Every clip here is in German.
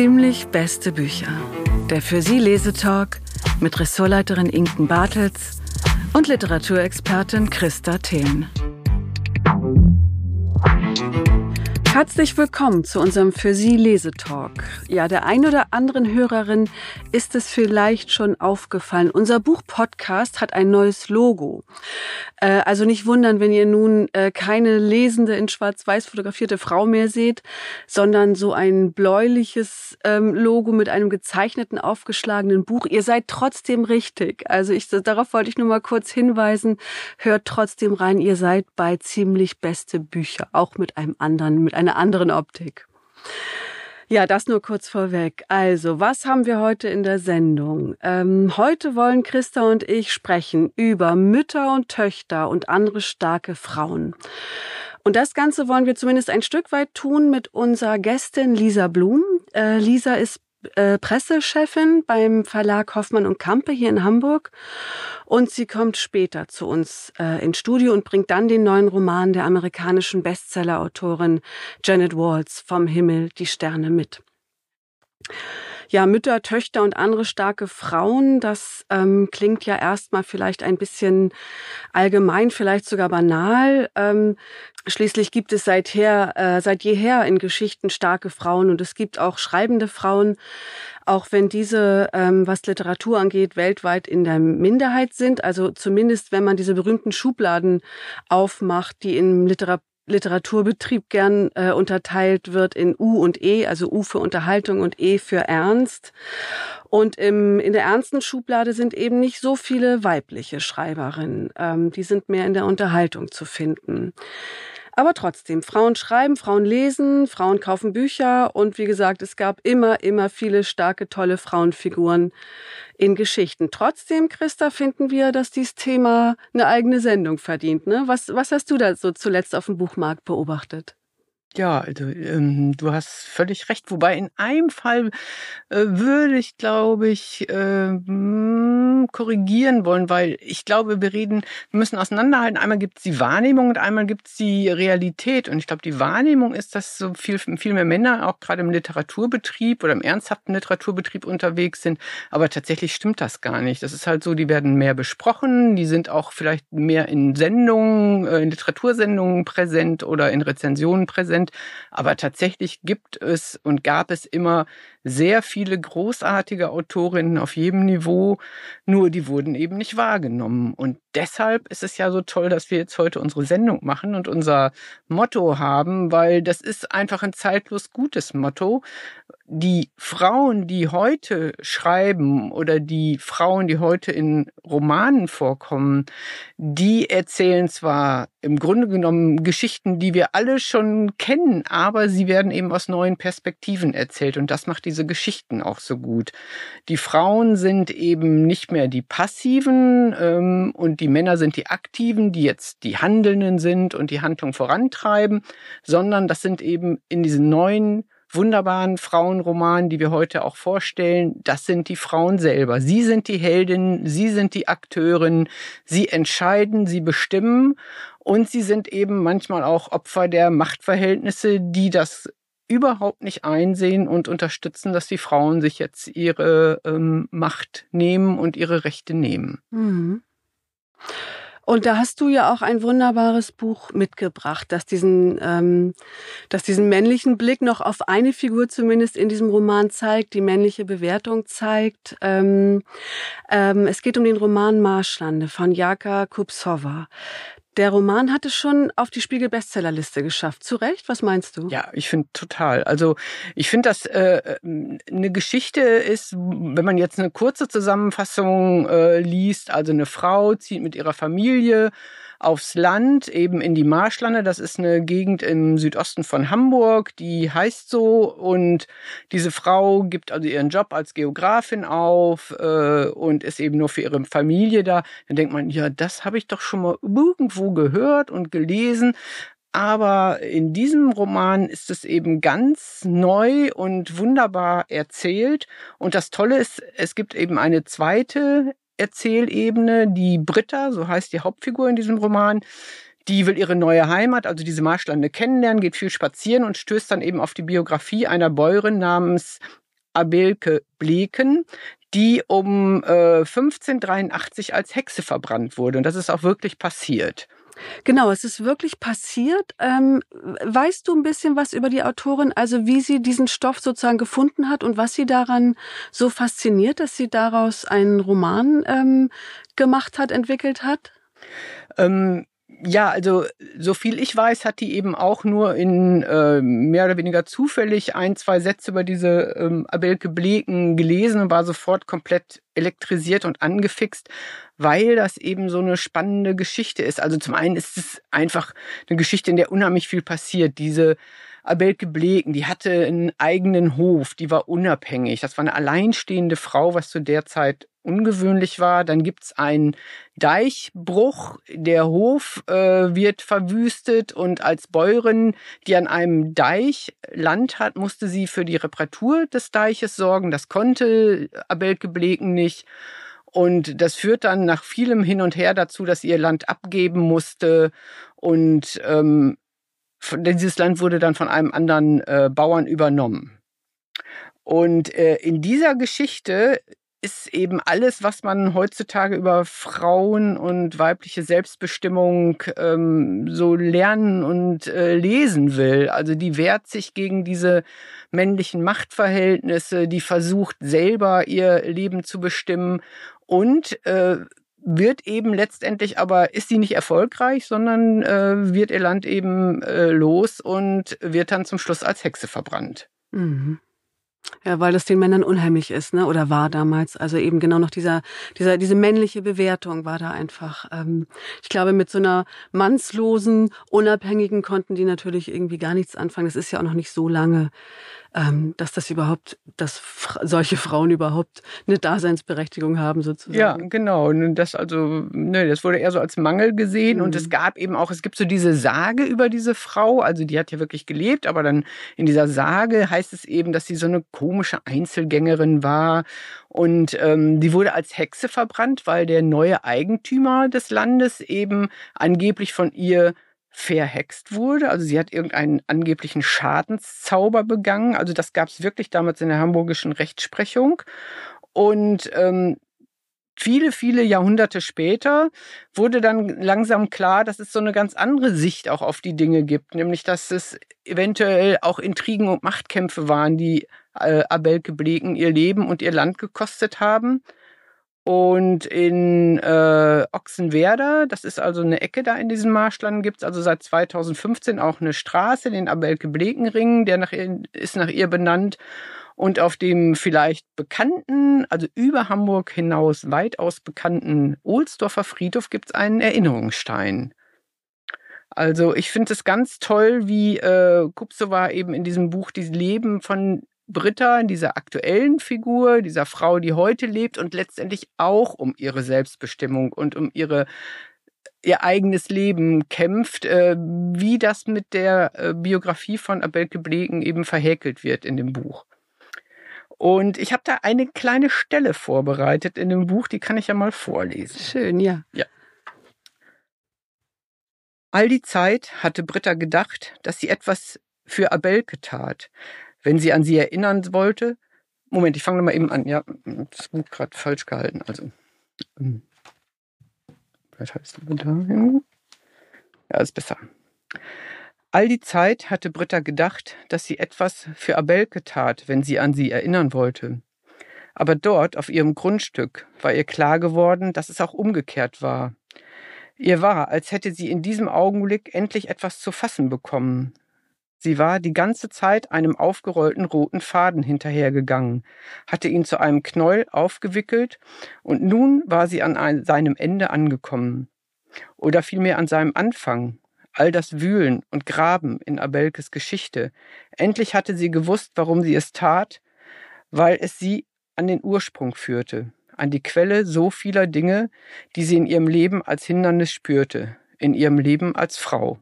Ziemlich beste Bücher. Der für Sie Lesetalk mit Ressortleiterin Inken Bartels und Literaturexpertin Christa Thelen. Herzlich willkommen zu unserem Für Sie Lesetalk. Ja, der ein oder anderen Hörerin ist es vielleicht schon aufgefallen. Unser Buchpodcast hat ein neues Logo. Äh, also nicht wundern, wenn ihr nun äh, keine lesende, in schwarz-weiß fotografierte Frau mehr seht, sondern so ein bläuliches ähm, Logo mit einem gezeichneten, aufgeschlagenen Buch. Ihr seid trotzdem richtig. Also ich, darauf wollte ich nur mal kurz hinweisen. Hört trotzdem rein. Ihr seid bei ziemlich beste Bücher. Auch mit einem anderen, mit einer anderen Optik. Ja, das nur kurz vorweg. Also, was haben wir heute in der Sendung? Ähm, heute wollen Christa und ich sprechen über Mütter und Töchter und andere starke Frauen. Und das Ganze wollen wir zumindest ein Stück weit tun mit unserer Gästin Lisa Blum. Äh, Lisa ist äh, Pressechefin beim Verlag Hoffmann und Kampe hier in Hamburg. Und sie kommt später zu uns äh, ins Studio und bringt dann den neuen Roman der amerikanischen Bestsellerautorin Janet Walls Vom Himmel die Sterne mit ja, Mütter, Töchter und andere starke Frauen, das ähm, klingt ja erstmal vielleicht ein bisschen allgemein, vielleicht sogar banal. Ähm, schließlich gibt es seither, äh, seit jeher in Geschichten starke Frauen und es gibt auch schreibende Frauen, auch wenn diese, ähm, was Literatur angeht, weltweit in der Minderheit sind. Also zumindest, wenn man diese berühmten Schubladen aufmacht, die im Literatur Literaturbetrieb gern äh, unterteilt wird in U und E, also U für Unterhaltung und E für Ernst. Und im, in der ernsten Schublade sind eben nicht so viele weibliche Schreiberinnen. Ähm, die sind mehr in der Unterhaltung zu finden. Aber trotzdem, Frauen schreiben, Frauen lesen, Frauen kaufen Bücher und wie gesagt, es gab immer, immer viele starke, tolle Frauenfiguren in Geschichten. Trotzdem, Christa, finden wir, dass dieses Thema eine eigene Sendung verdient. Ne? Was, was hast du da so zuletzt auf dem Buchmarkt beobachtet? Ja, also, ähm, du hast völlig recht. Wobei in einem Fall äh, würde ich, glaube ich, äh, korrigieren wollen, weil ich glaube, wir reden, wir müssen auseinanderhalten. Einmal gibt es die Wahrnehmung und einmal gibt es die Realität. Und ich glaube, die Wahrnehmung ist, dass so viel, viel mehr Männer auch gerade im Literaturbetrieb oder im ernsthaften Literaturbetrieb unterwegs sind. Aber tatsächlich stimmt das gar nicht. Das ist halt so, die werden mehr besprochen, die sind auch vielleicht mehr in Sendungen, äh, in Literatursendungen präsent oder in Rezensionen präsent sind. Aber tatsächlich gibt es und gab es immer sehr viele großartige Autorinnen auf jedem Niveau, nur die wurden eben nicht wahrgenommen. Und deshalb ist es ja so toll, dass wir jetzt heute unsere Sendung machen und unser Motto haben, weil das ist einfach ein zeitlos gutes Motto. Die Frauen, die heute schreiben oder die Frauen, die heute in Romanen vorkommen, die erzählen zwar im Grunde genommen Geschichten, die wir alle schon kennen, aber sie werden eben aus neuen Perspektiven erzählt und das macht diese Geschichten auch so gut. Die Frauen sind eben nicht mehr die passiven ähm, und die Männer sind die aktiven, die jetzt die Handelnden sind und die Handlung vorantreiben, sondern das sind eben in diesen neuen wunderbaren Frauenromanen, die wir heute auch vorstellen, das sind die Frauen selber. Sie sind die Heldinnen, sie sind die Akteurin, sie entscheiden, sie bestimmen und sie sind eben manchmal auch Opfer der Machtverhältnisse, die das überhaupt nicht einsehen und unterstützen, dass die Frauen sich jetzt ihre ähm, Macht nehmen und ihre Rechte nehmen. Mhm. Und da hast du ja auch ein wunderbares Buch mitgebracht, das diesen, ähm, das diesen männlichen Blick noch auf eine Figur zumindest in diesem Roman zeigt, die männliche Bewertung zeigt. Ähm, ähm, es geht um den Roman Marschlande von Jaka Kupsova. Der Roman hat es schon auf die Spiegel-Bestsellerliste geschafft. Zu Recht? Was meinst du? Ja, ich finde total. Also ich finde, dass äh, eine Geschichte ist, wenn man jetzt eine kurze Zusammenfassung äh, liest, also eine Frau zieht mit ihrer Familie aufs Land, eben in die Marschlande. Das ist eine Gegend im Südosten von Hamburg, die heißt so. Und diese Frau gibt also ihren Job als Geografin auf äh, und ist eben nur für ihre Familie da. Dann denkt man, ja, das habe ich doch schon mal irgendwo gehört und gelesen. Aber in diesem Roman ist es eben ganz neu und wunderbar erzählt. Und das Tolle ist, es gibt eben eine zweite Erzählebene. Die Britta, so heißt die Hauptfigur in diesem Roman, die will ihre neue Heimat, also diese Marschlande kennenlernen, geht viel spazieren und stößt dann eben auf die Biografie einer Bäuerin namens Abelke Bleken, die um äh, 1583 als Hexe verbrannt wurde. Und das ist auch wirklich passiert. Genau, es ist wirklich passiert. Ähm, weißt du ein bisschen was über die Autorin, also wie sie diesen Stoff sozusagen gefunden hat und was sie daran so fasziniert, dass sie daraus einen Roman ähm, gemacht hat, entwickelt hat? Ähm, ja, also so viel ich weiß, hat die eben auch nur in äh, mehr oder weniger zufällig ein, zwei Sätze über diese ähm, Abelke Bleken gelesen und war sofort komplett elektrisiert und angefixt, weil das eben so eine spannende Geschichte ist. Also zum einen ist es einfach eine Geschichte, in der unheimlich viel passiert. Diese Abelke Bleken, die hatte einen eigenen Hof, die war unabhängig. Das war eine alleinstehende Frau, was zu der Zeit ungewöhnlich war. Dann gibt's einen Deichbruch. Der Hof äh, wird verwüstet und als Bäuerin, die an einem Deich Land hat, musste sie für die Reparatur des Deiches sorgen. Das konnte Abelke Bleken nicht. Und das führt dann nach vielem Hin und Her dazu, dass ihr Land abgeben musste. Und ähm, dieses Land wurde dann von einem anderen äh, Bauern übernommen. Und äh, in dieser Geschichte ist eben alles, was man heutzutage über Frauen und weibliche Selbstbestimmung ähm, so lernen und äh, lesen will. Also die wehrt sich gegen diese männlichen Machtverhältnisse, die versucht selber ihr Leben zu bestimmen und äh, wird eben letztendlich aber ist sie nicht erfolgreich, sondern äh, wird ihr Land eben äh, los und wird dann zum Schluss als Hexe verbrannt. Mhm. Ja, weil das den Männern unheimlich ist, ne? Oder war damals. Also eben genau noch dieser, dieser, diese männliche Bewertung war da einfach. Ähm, ich glaube, mit so einer mannslosen, unabhängigen konnten die natürlich irgendwie gar nichts anfangen. Das ist ja auch noch nicht so lange dass das überhaupt, dass solche Frauen überhaupt eine Daseinsberechtigung haben sozusagen. Ja, genau. Das also, ne, das wurde eher so als Mangel gesehen mhm. und es mhm. gab eben auch, es gibt so diese Sage über diese Frau, also die hat ja wirklich gelebt, aber dann in dieser Sage heißt es eben, dass sie so eine komische Einzelgängerin war und ähm, die wurde als Hexe verbrannt, weil der neue Eigentümer des Landes eben angeblich von ihr verhext wurde. Also sie hat irgendeinen angeblichen Schadenszauber begangen. Also das gab es wirklich damals in der hamburgischen Rechtsprechung. Und ähm, viele, viele Jahrhunderte später wurde dann langsam klar, dass es so eine ganz andere Sicht auch auf die Dinge gibt, nämlich dass es eventuell auch Intrigen und Machtkämpfe waren, die äh, Abelke Bleken ihr Leben und ihr Land gekostet haben. Und in äh, Ochsenwerder, das ist also eine Ecke da in diesem Marschland, gibt es also seit 2015 auch eine Straße, den Abelke-Blekenring, der nach ihr, ist nach ihr benannt. Und auf dem vielleicht bekannten, also über Hamburg hinaus weitaus bekannten Ohlsdorfer Friedhof gibt es einen Erinnerungsstein. Also ich finde es ganz toll, wie äh, Kupsova eben in diesem Buch die Leben von Britta, dieser aktuellen Figur, dieser Frau, die heute lebt und letztendlich auch um ihre Selbstbestimmung und um ihre ihr eigenes Leben kämpft, äh, wie das mit der äh, Biografie von Abelke Blegen eben verhäkelt wird in dem Buch. Und ich habe da eine kleine Stelle vorbereitet in dem Buch, die kann ich ja mal vorlesen. Schön, ja. Ja. All die Zeit hatte Britta gedacht, dass sie etwas für Abelke tat, wenn sie an sie erinnern wollte. Moment, ich fange mal eben an. Ja, das Buch gerade falsch gehalten. Also, ähm, vielleicht heißt du dahin. Ja, ist besser. All die Zeit hatte Britta gedacht, dass sie etwas für Abelke tat, wenn sie an sie erinnern wollte. Aber dort, auf ihrem Grundstück, war ihr klar geworden, dass es auch umgekehrt war. Ihr war, als hätte sie in diesem Augenblick endlich etwas zu fassen bekommen, Sie war die ganze Zeit einem aufgerollten roten Faden hinterhergegangen, hatte ihn zu einem Knäuel aufgewickelt, und nun war sie an ein, seinem Ende angekommen. Oder vielmehr an seinem Anfang. All das Wühlen und Graben in Abelkes Geschichte. Endlich hatte sie gewusst, warum sie es tat, weil es sie an den Ursprung führte, an die Quelle so vieler Dinge, die sie in ihrem Leben als Hindernis spürte, in ihrem Leben als Frau.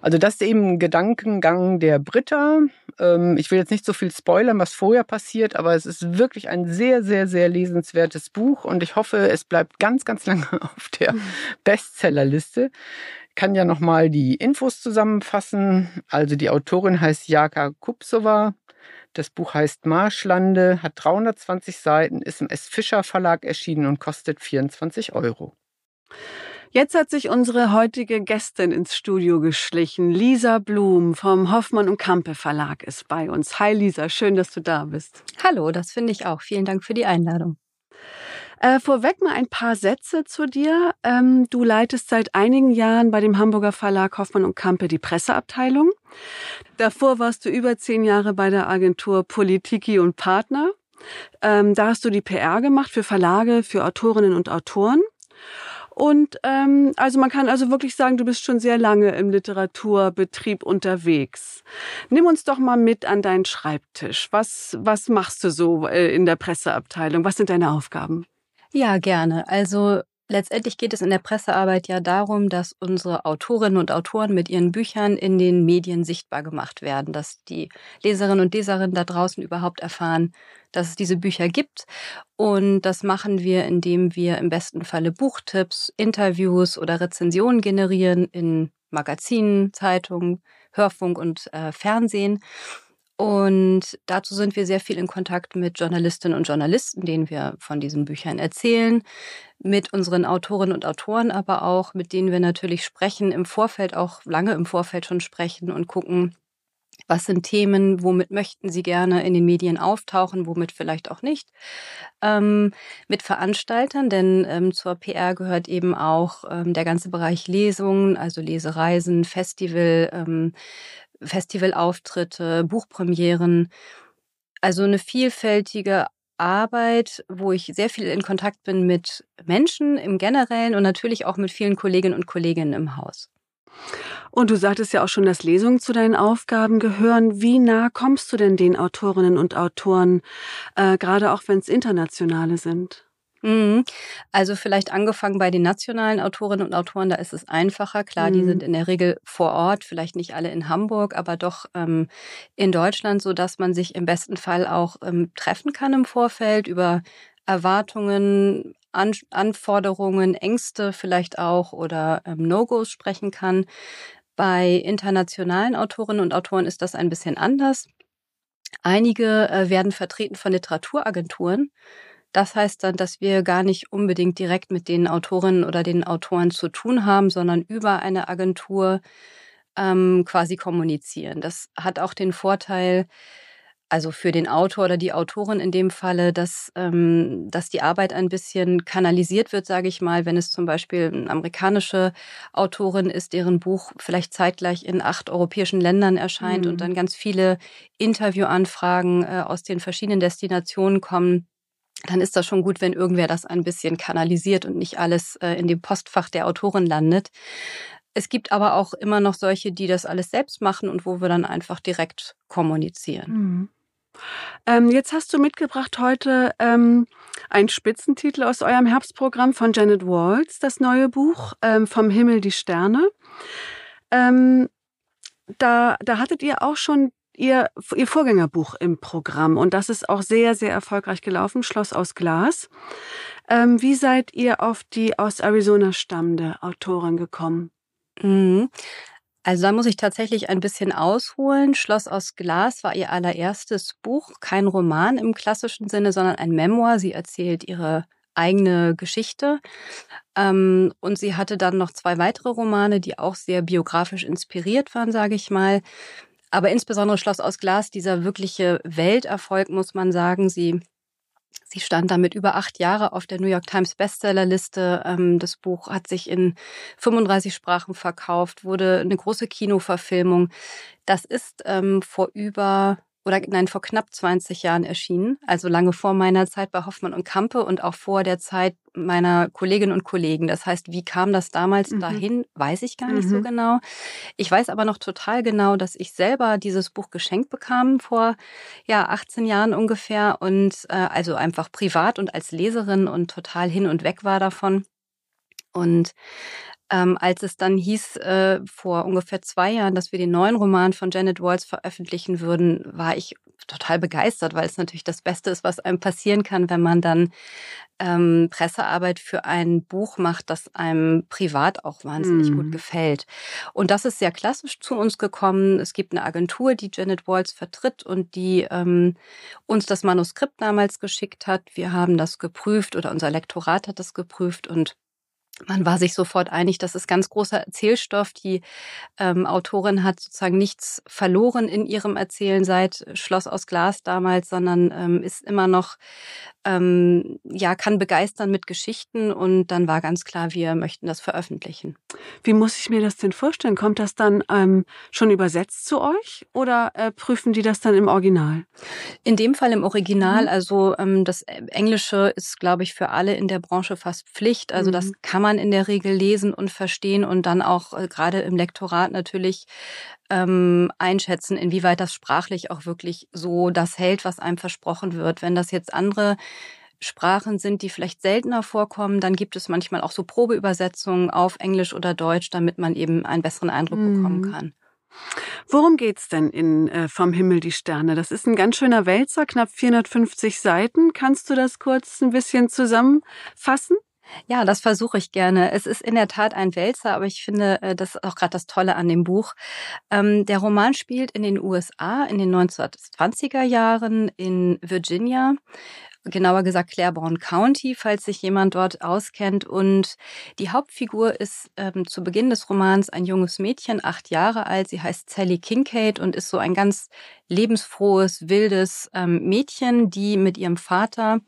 Also das ist eben ein Gedankengang der Britta. Ähm, ich will jetzt nicht so viel spoilern, was vorher passiert, aber es ist wirklich ein sehr, sehr, sehr lesenswertes Buch und ich hoffe, es bleibt ganz, ganz lange auf der. Bestsellerliste. Ich kann ja nochmal die Infos zusammenfassen. Also die Autorin heißt Jaka Kupsova. Das Buch heißt Marschlande, hat 320 Seiten, ist im S. Fischer Verlag erschienen und kostet 24 Euro. Jetzt hat sich unsere heutige Gästin ins Studio geschlichen. Lisa Blum vom Hoffmann und Kampe Verlag ist bei uns. Hi Lisa, schön, dass du da bist. Hallo, das finde ich auch. Vielen Dank für die Einladung. Äh, vorweg mal ein paar Sätze zu dir. Ähm, du leitest seit einigen Jahren bei dem Hamburger Verlag Hoffmann und Kampe die Presseabteilung. Davor warst du über zehn Jahre bei der Agentur Politiki und Partner. Ähm, da hast du die PR gemacht für Verlage, für Autorinnen und Autoren. Und ähm, also man kann also wirklich sagen, du bist schon sehr lange im Literaturbetrieb unterwegs. Nimm uns doch mal mit an deinen Schreibtisch. Was, was machst du so äh, in der Presseabteilung? Was sind deine Aufgaben? Ja, gerne. Also Letztendlich geht es in der Pressearbeit ja darum, dass unsere Autorinnen und Autoren mit ihren Büchern in den Medien sichtbar gemacht werden, dass die Leserinnen und Leserinnen da draußen überhaupt erfahren, dass es diese Bücher gibt. Und das machen wir, indem wir im besten Falle Buchtipps, Interviews oder Rezensionen generieren in Magazinen, Zeitungen, Hörfunk und äh, Fernsehen. Und dazu sind wir sehr viel in Kontakt mit Journalistinnen und Journalisten, denen wir von diesen Büchern erzählen, mit unseren Autorinnen und Autoren, aber auch mit denen wir natürlich sprechen, im Vorfeld auch lange im Vorfeld schon sprechen und gucken, was sind Themen, womit möchten Sie gerne in den Medien auftauchen, womit vielleicht auch nicht. Ähm, mit Veranstaltern, denn ähm, zur PR gehört eben auch ähm, der ganze Bereich Lesungen, also Lesereisen, Festival, ähm, Festivalauftritte, Buchpremieren. Also eine vielfältige Arbeit, wo ich sehr viel in Kontakt bin mit Menschen im Generellen und natürlich auch mit vielen Kolleginnen und Kollegen im Haus. Und du sagtest ja auch schon, dass Lesungen zu deinen Aufgaben gehören. Wie nah kommst du denn den Autorinnen und Autoren, äh, gerade auch wenn es internationale sind? Mhm. Also vielleicht angefangen bei den nationalen Autorinnen und Autoren, da ist es einfacher. Klar, mhm. die sind in der Regel vor Ort, vielleicht nicht alle in Hamburg, aber doch ähm, in Deutschland, so dass man sich im besten Fall auch ähm, treffen kann im Vorfeld über Erwartungen, An Anforderungen, Ängste vielleicht auch oder ähm, No-Gos sprechen kann. Bei internationalen Autorinnen und Autoren ist das ein bisschen anders. Einige äh, werden vertreten von Literaturagenturen. Das heißt dann, dass wir gar nicht unbedingt direkt mit den Autorinnen oder den Autoren zu tun haben, sondern über eine Agentur ähm, quasi kommunizieren. Das hat auch den Vorteil, also für den Autor oder die Autorin in dem Falle, dass, ähm, dass die Arbeit ein bisschen kanalisiert wird, sage ich mal, wenn es zum Beispiel eine amerikanische Autorin ist, deren Buch vielleicht zeitgleich in acht europäischen Ländern erscheint mhm. und dann ganz viele Interviewanfragen äh, aus den verschiedenen Destinationen kommen dann ist das schon gut, wenn irgendwer das ein bisschen kanalisiert und nicht alles äh, in dem Postfach der Autorin landet. Es gibt aber auch immer noch solche, die das alles selbst machen und wo wir dann einfach direkt kommunizieren. Mhm. Ähm, jetzt hast du mitgebracht heute ähm, einen Spitzentitel aus eurem Herbstprogramm von Janet Walls, das neue Buch ähm, Vom Himmel die Sterne. Ähm, da, da hattet ihr auch schon ihr, ihr Vorgängerbuch im Programm und das ist auch sehr, sehr erfolgreich gelaufen, Schloss aus Glas. Ähm, wie seid ihr auf die aus Arizona stammende Autorin gekommen? Mhm. Also da muss ich tatsächlich ein bisschen ausholen. Schloss aus Glas war ihr allererstes Buch, kein Roman im klassischen Sinne, sondern ein Memoir. Sie erzählt ihre eigene Geschichte. Ähm, und sie hatte dann noch zwei weitere Romane, die auch sehr biografisch inspiriert waren, sage ich mal. Aber insbesondere Schloss aus Glas, dieser wirkliche Welterfolg, muss man sagen. Sie, sie stand damit über acht Jahre auf der New York Times Bestsellerliste. Ähm, das Buch hat sich in 35 Sprachen verkauft, wurde eine große Kinoverfilmung. Das ist ähm, vor über oder nein, vor knapp 20 Jahren erschienen, also lange vor meiner Zeit bei Hoffmann und Kampe und auch vor der Zeit meiner Kolleginnen und Kollegen. Das heißt, wie kam das damals mhm. dahin, weiß ich gar nicht mhm. so genau. Ich weiß aber noch total genau, dass ich selber dieses Buch geschenkt bekam vor ja 18 Jahren ungefähr und äh, also einfach privat und als Leserin und total hin und weg war davon. Und Ähm, als es dann hieß, äh, vor ungefähr zwei Jahren, dass wir den neuen Roman von Janet Walls veröffentlichen würden, war ich total begeistert, weil es natürlich das Beste ist, was einem passieren kann, wenn man dann ähm, Pressearbeit für ein Buch macht, das einem privat auch wahnsinnig mhm. gut gefällt. Und das ist sehr klassisch zu uns gekommen. Es gibt eine Agentur, die Janet Walls vertritt und die ähm, uns das Manuskript damals geschickt hat. Wir haben das geprüft oder unser Lektorat hat das geprüft und man war sich sofort einig, das ist ganz großer Erzählstoff. Die ähm, Autorin hat sozusagen nichts verloren in ihrem Erzählen seit Schloss aus Glas damals, sondern ähm, ist immer noch ähm, ja, kann begeistern mit Geschichten und dann war ganz klar, wir möchten das veröffentlichen. Wie muss ich mir das denn vorstellen? Kommt das dann ähm, schon übersetzt zu euch oder äh, prüfen die das dann im Original? In dem Fall im Original, mhm. also ähm, das Englische ist, glaube ich, für alle in der Branche fast Pflicht. Also mhm. das kann man in der Regel lesen und verstehen und dann auch äh, gerade im Lektorat natürlich ähm, einschätzen, inwieweit das sprachlich auch wirklich so das hält, was einem versprochen wird. Wenn das jetzt andere Sprachen sind, die vielleicht seltener vorkommen, dann gibt es manchmal auch so Probeübersetzungen auf Englisch oder Deutsch, damit man eben einen besseren Eindruck mhm. bekommen kann. Worum geht's denn in äh, Vom Himmel die Sterne? Das ist ein ganz schöner Wälzer, knapp 450 Seiten. Kannst du das kurz ein bisschen zusammenfassen? Ja, das versuche ich gerne. Es ist in der Tat ein Wälzer, aber ich finde, äh, das ist auch gerade das Tolle an dem Buch. Ähm, der Roman spielt in den USA in den 1920er Jahren in Virginia genauer gesagt Claiborne County, falls sich jemand dort auskennt. Und die Hauptfigur ist ähm, zu Beginn des Romans ein junges Mädchen, acht Jahre alt. Sie heißt Sally Kincaid und ist so ein ganz lebensfrohes, wildes ähm, Mädchen, die mit ihrem Vater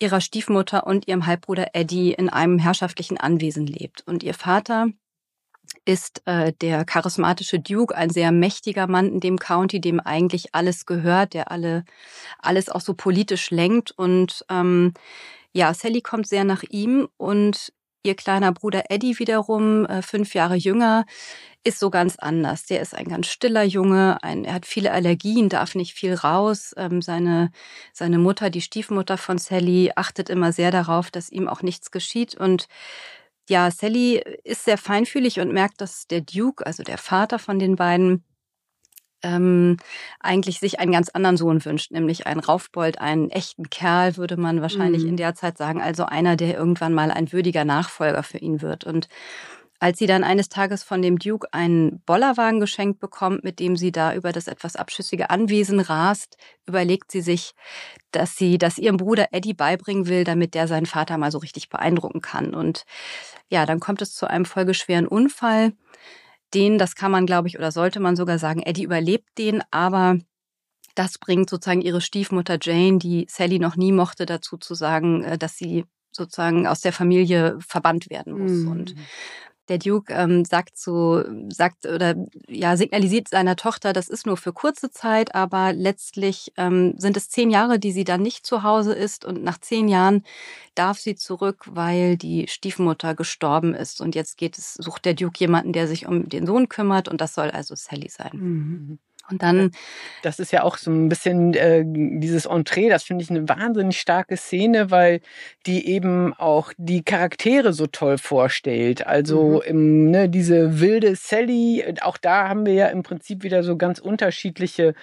ihrer Stiefmutter und ihrem Halbbruder Eddie in einem herrschaftlichen Anwesen lebt. Und ihr Vater ist äh, der charismatische Duke, ein sehr mächtiger Mann in dem County, dem eigentlich alles gehört, der alle alles auch so politisch lenkt. Und ähm, ja, Sally kommt sehr nach ihm und ihr kleiner Bruder Eddie wiederum, äh, fünf Jahre jünger, ist so ganz anders. Der ist ein ganz stiller Junge, ein, er hat viele Allergien, darf nicht viel raus. Ähm, seine, seine Mutter, die Stiefmutter von Sally, achtet immer sehr darauf, dass ihm auch nichts geschieht. Und ja, Sally ist sehr feinfühlig und merkt, dass der Duke, also der Vater von den beiden, ähm, eigentlich sich einen ganz anderen Sohn wünscht, nämlich einen Raufbold, einen echten Kerl, würde man wahrscheinlich mhm. in der Zeit sagen. Also einer, der irgendwann mal ein würdiger Nachfolger für ihn wird. Und als sie dann eines Tages von dem Duke einen Bollerwagen geschenkt bekommt, mit dem sie da über das etwas abschüssige Anwesen rast, überlegt sie sich, dass sie das ihrem Bruder Eddie beibringen will, damit der seinen Vater mal so richtig beeindrucken kann. Und ja, dann kommt es zu einem folgeschweren Unfall. Den, das kann man, glaube ich, oder sollte man sogar sagen, Eddie überlebt den, aber das bringt sozusagen ihre Stiefmutter Jane, die Sally noch nie mochte, dazu zu sagen, äh, dass sie sozusagen aus der Familie verbannt werden muss. Mhm. Und der Duke ähm, sagt so, sagt oder ja, signalisiert seiner Tochter, das ist nur für kurze Zeit, aber letztlich ähm, sind es zehn Jahre, die sie dann nicht zu Hause ist und nach zehn Jahren darf sie zurück, weil die Stiefmutter gestorben ist. Und jetzt geht es, sucht der Duke jemanden, der sich um den Sohn kümmert und das soll also Sally sein. Mhm. Und dann. Das ist ja auch so ein bisschen äh, dieses Entree, das finde ich eine wahnsinnig starke Szene, weil die eben auch die Charaktere so toll vorstellt. Also mhm. im, ne, diese wilde Sally, auch da haben wir ja im Prinzip wieder so ganz unterschiedliche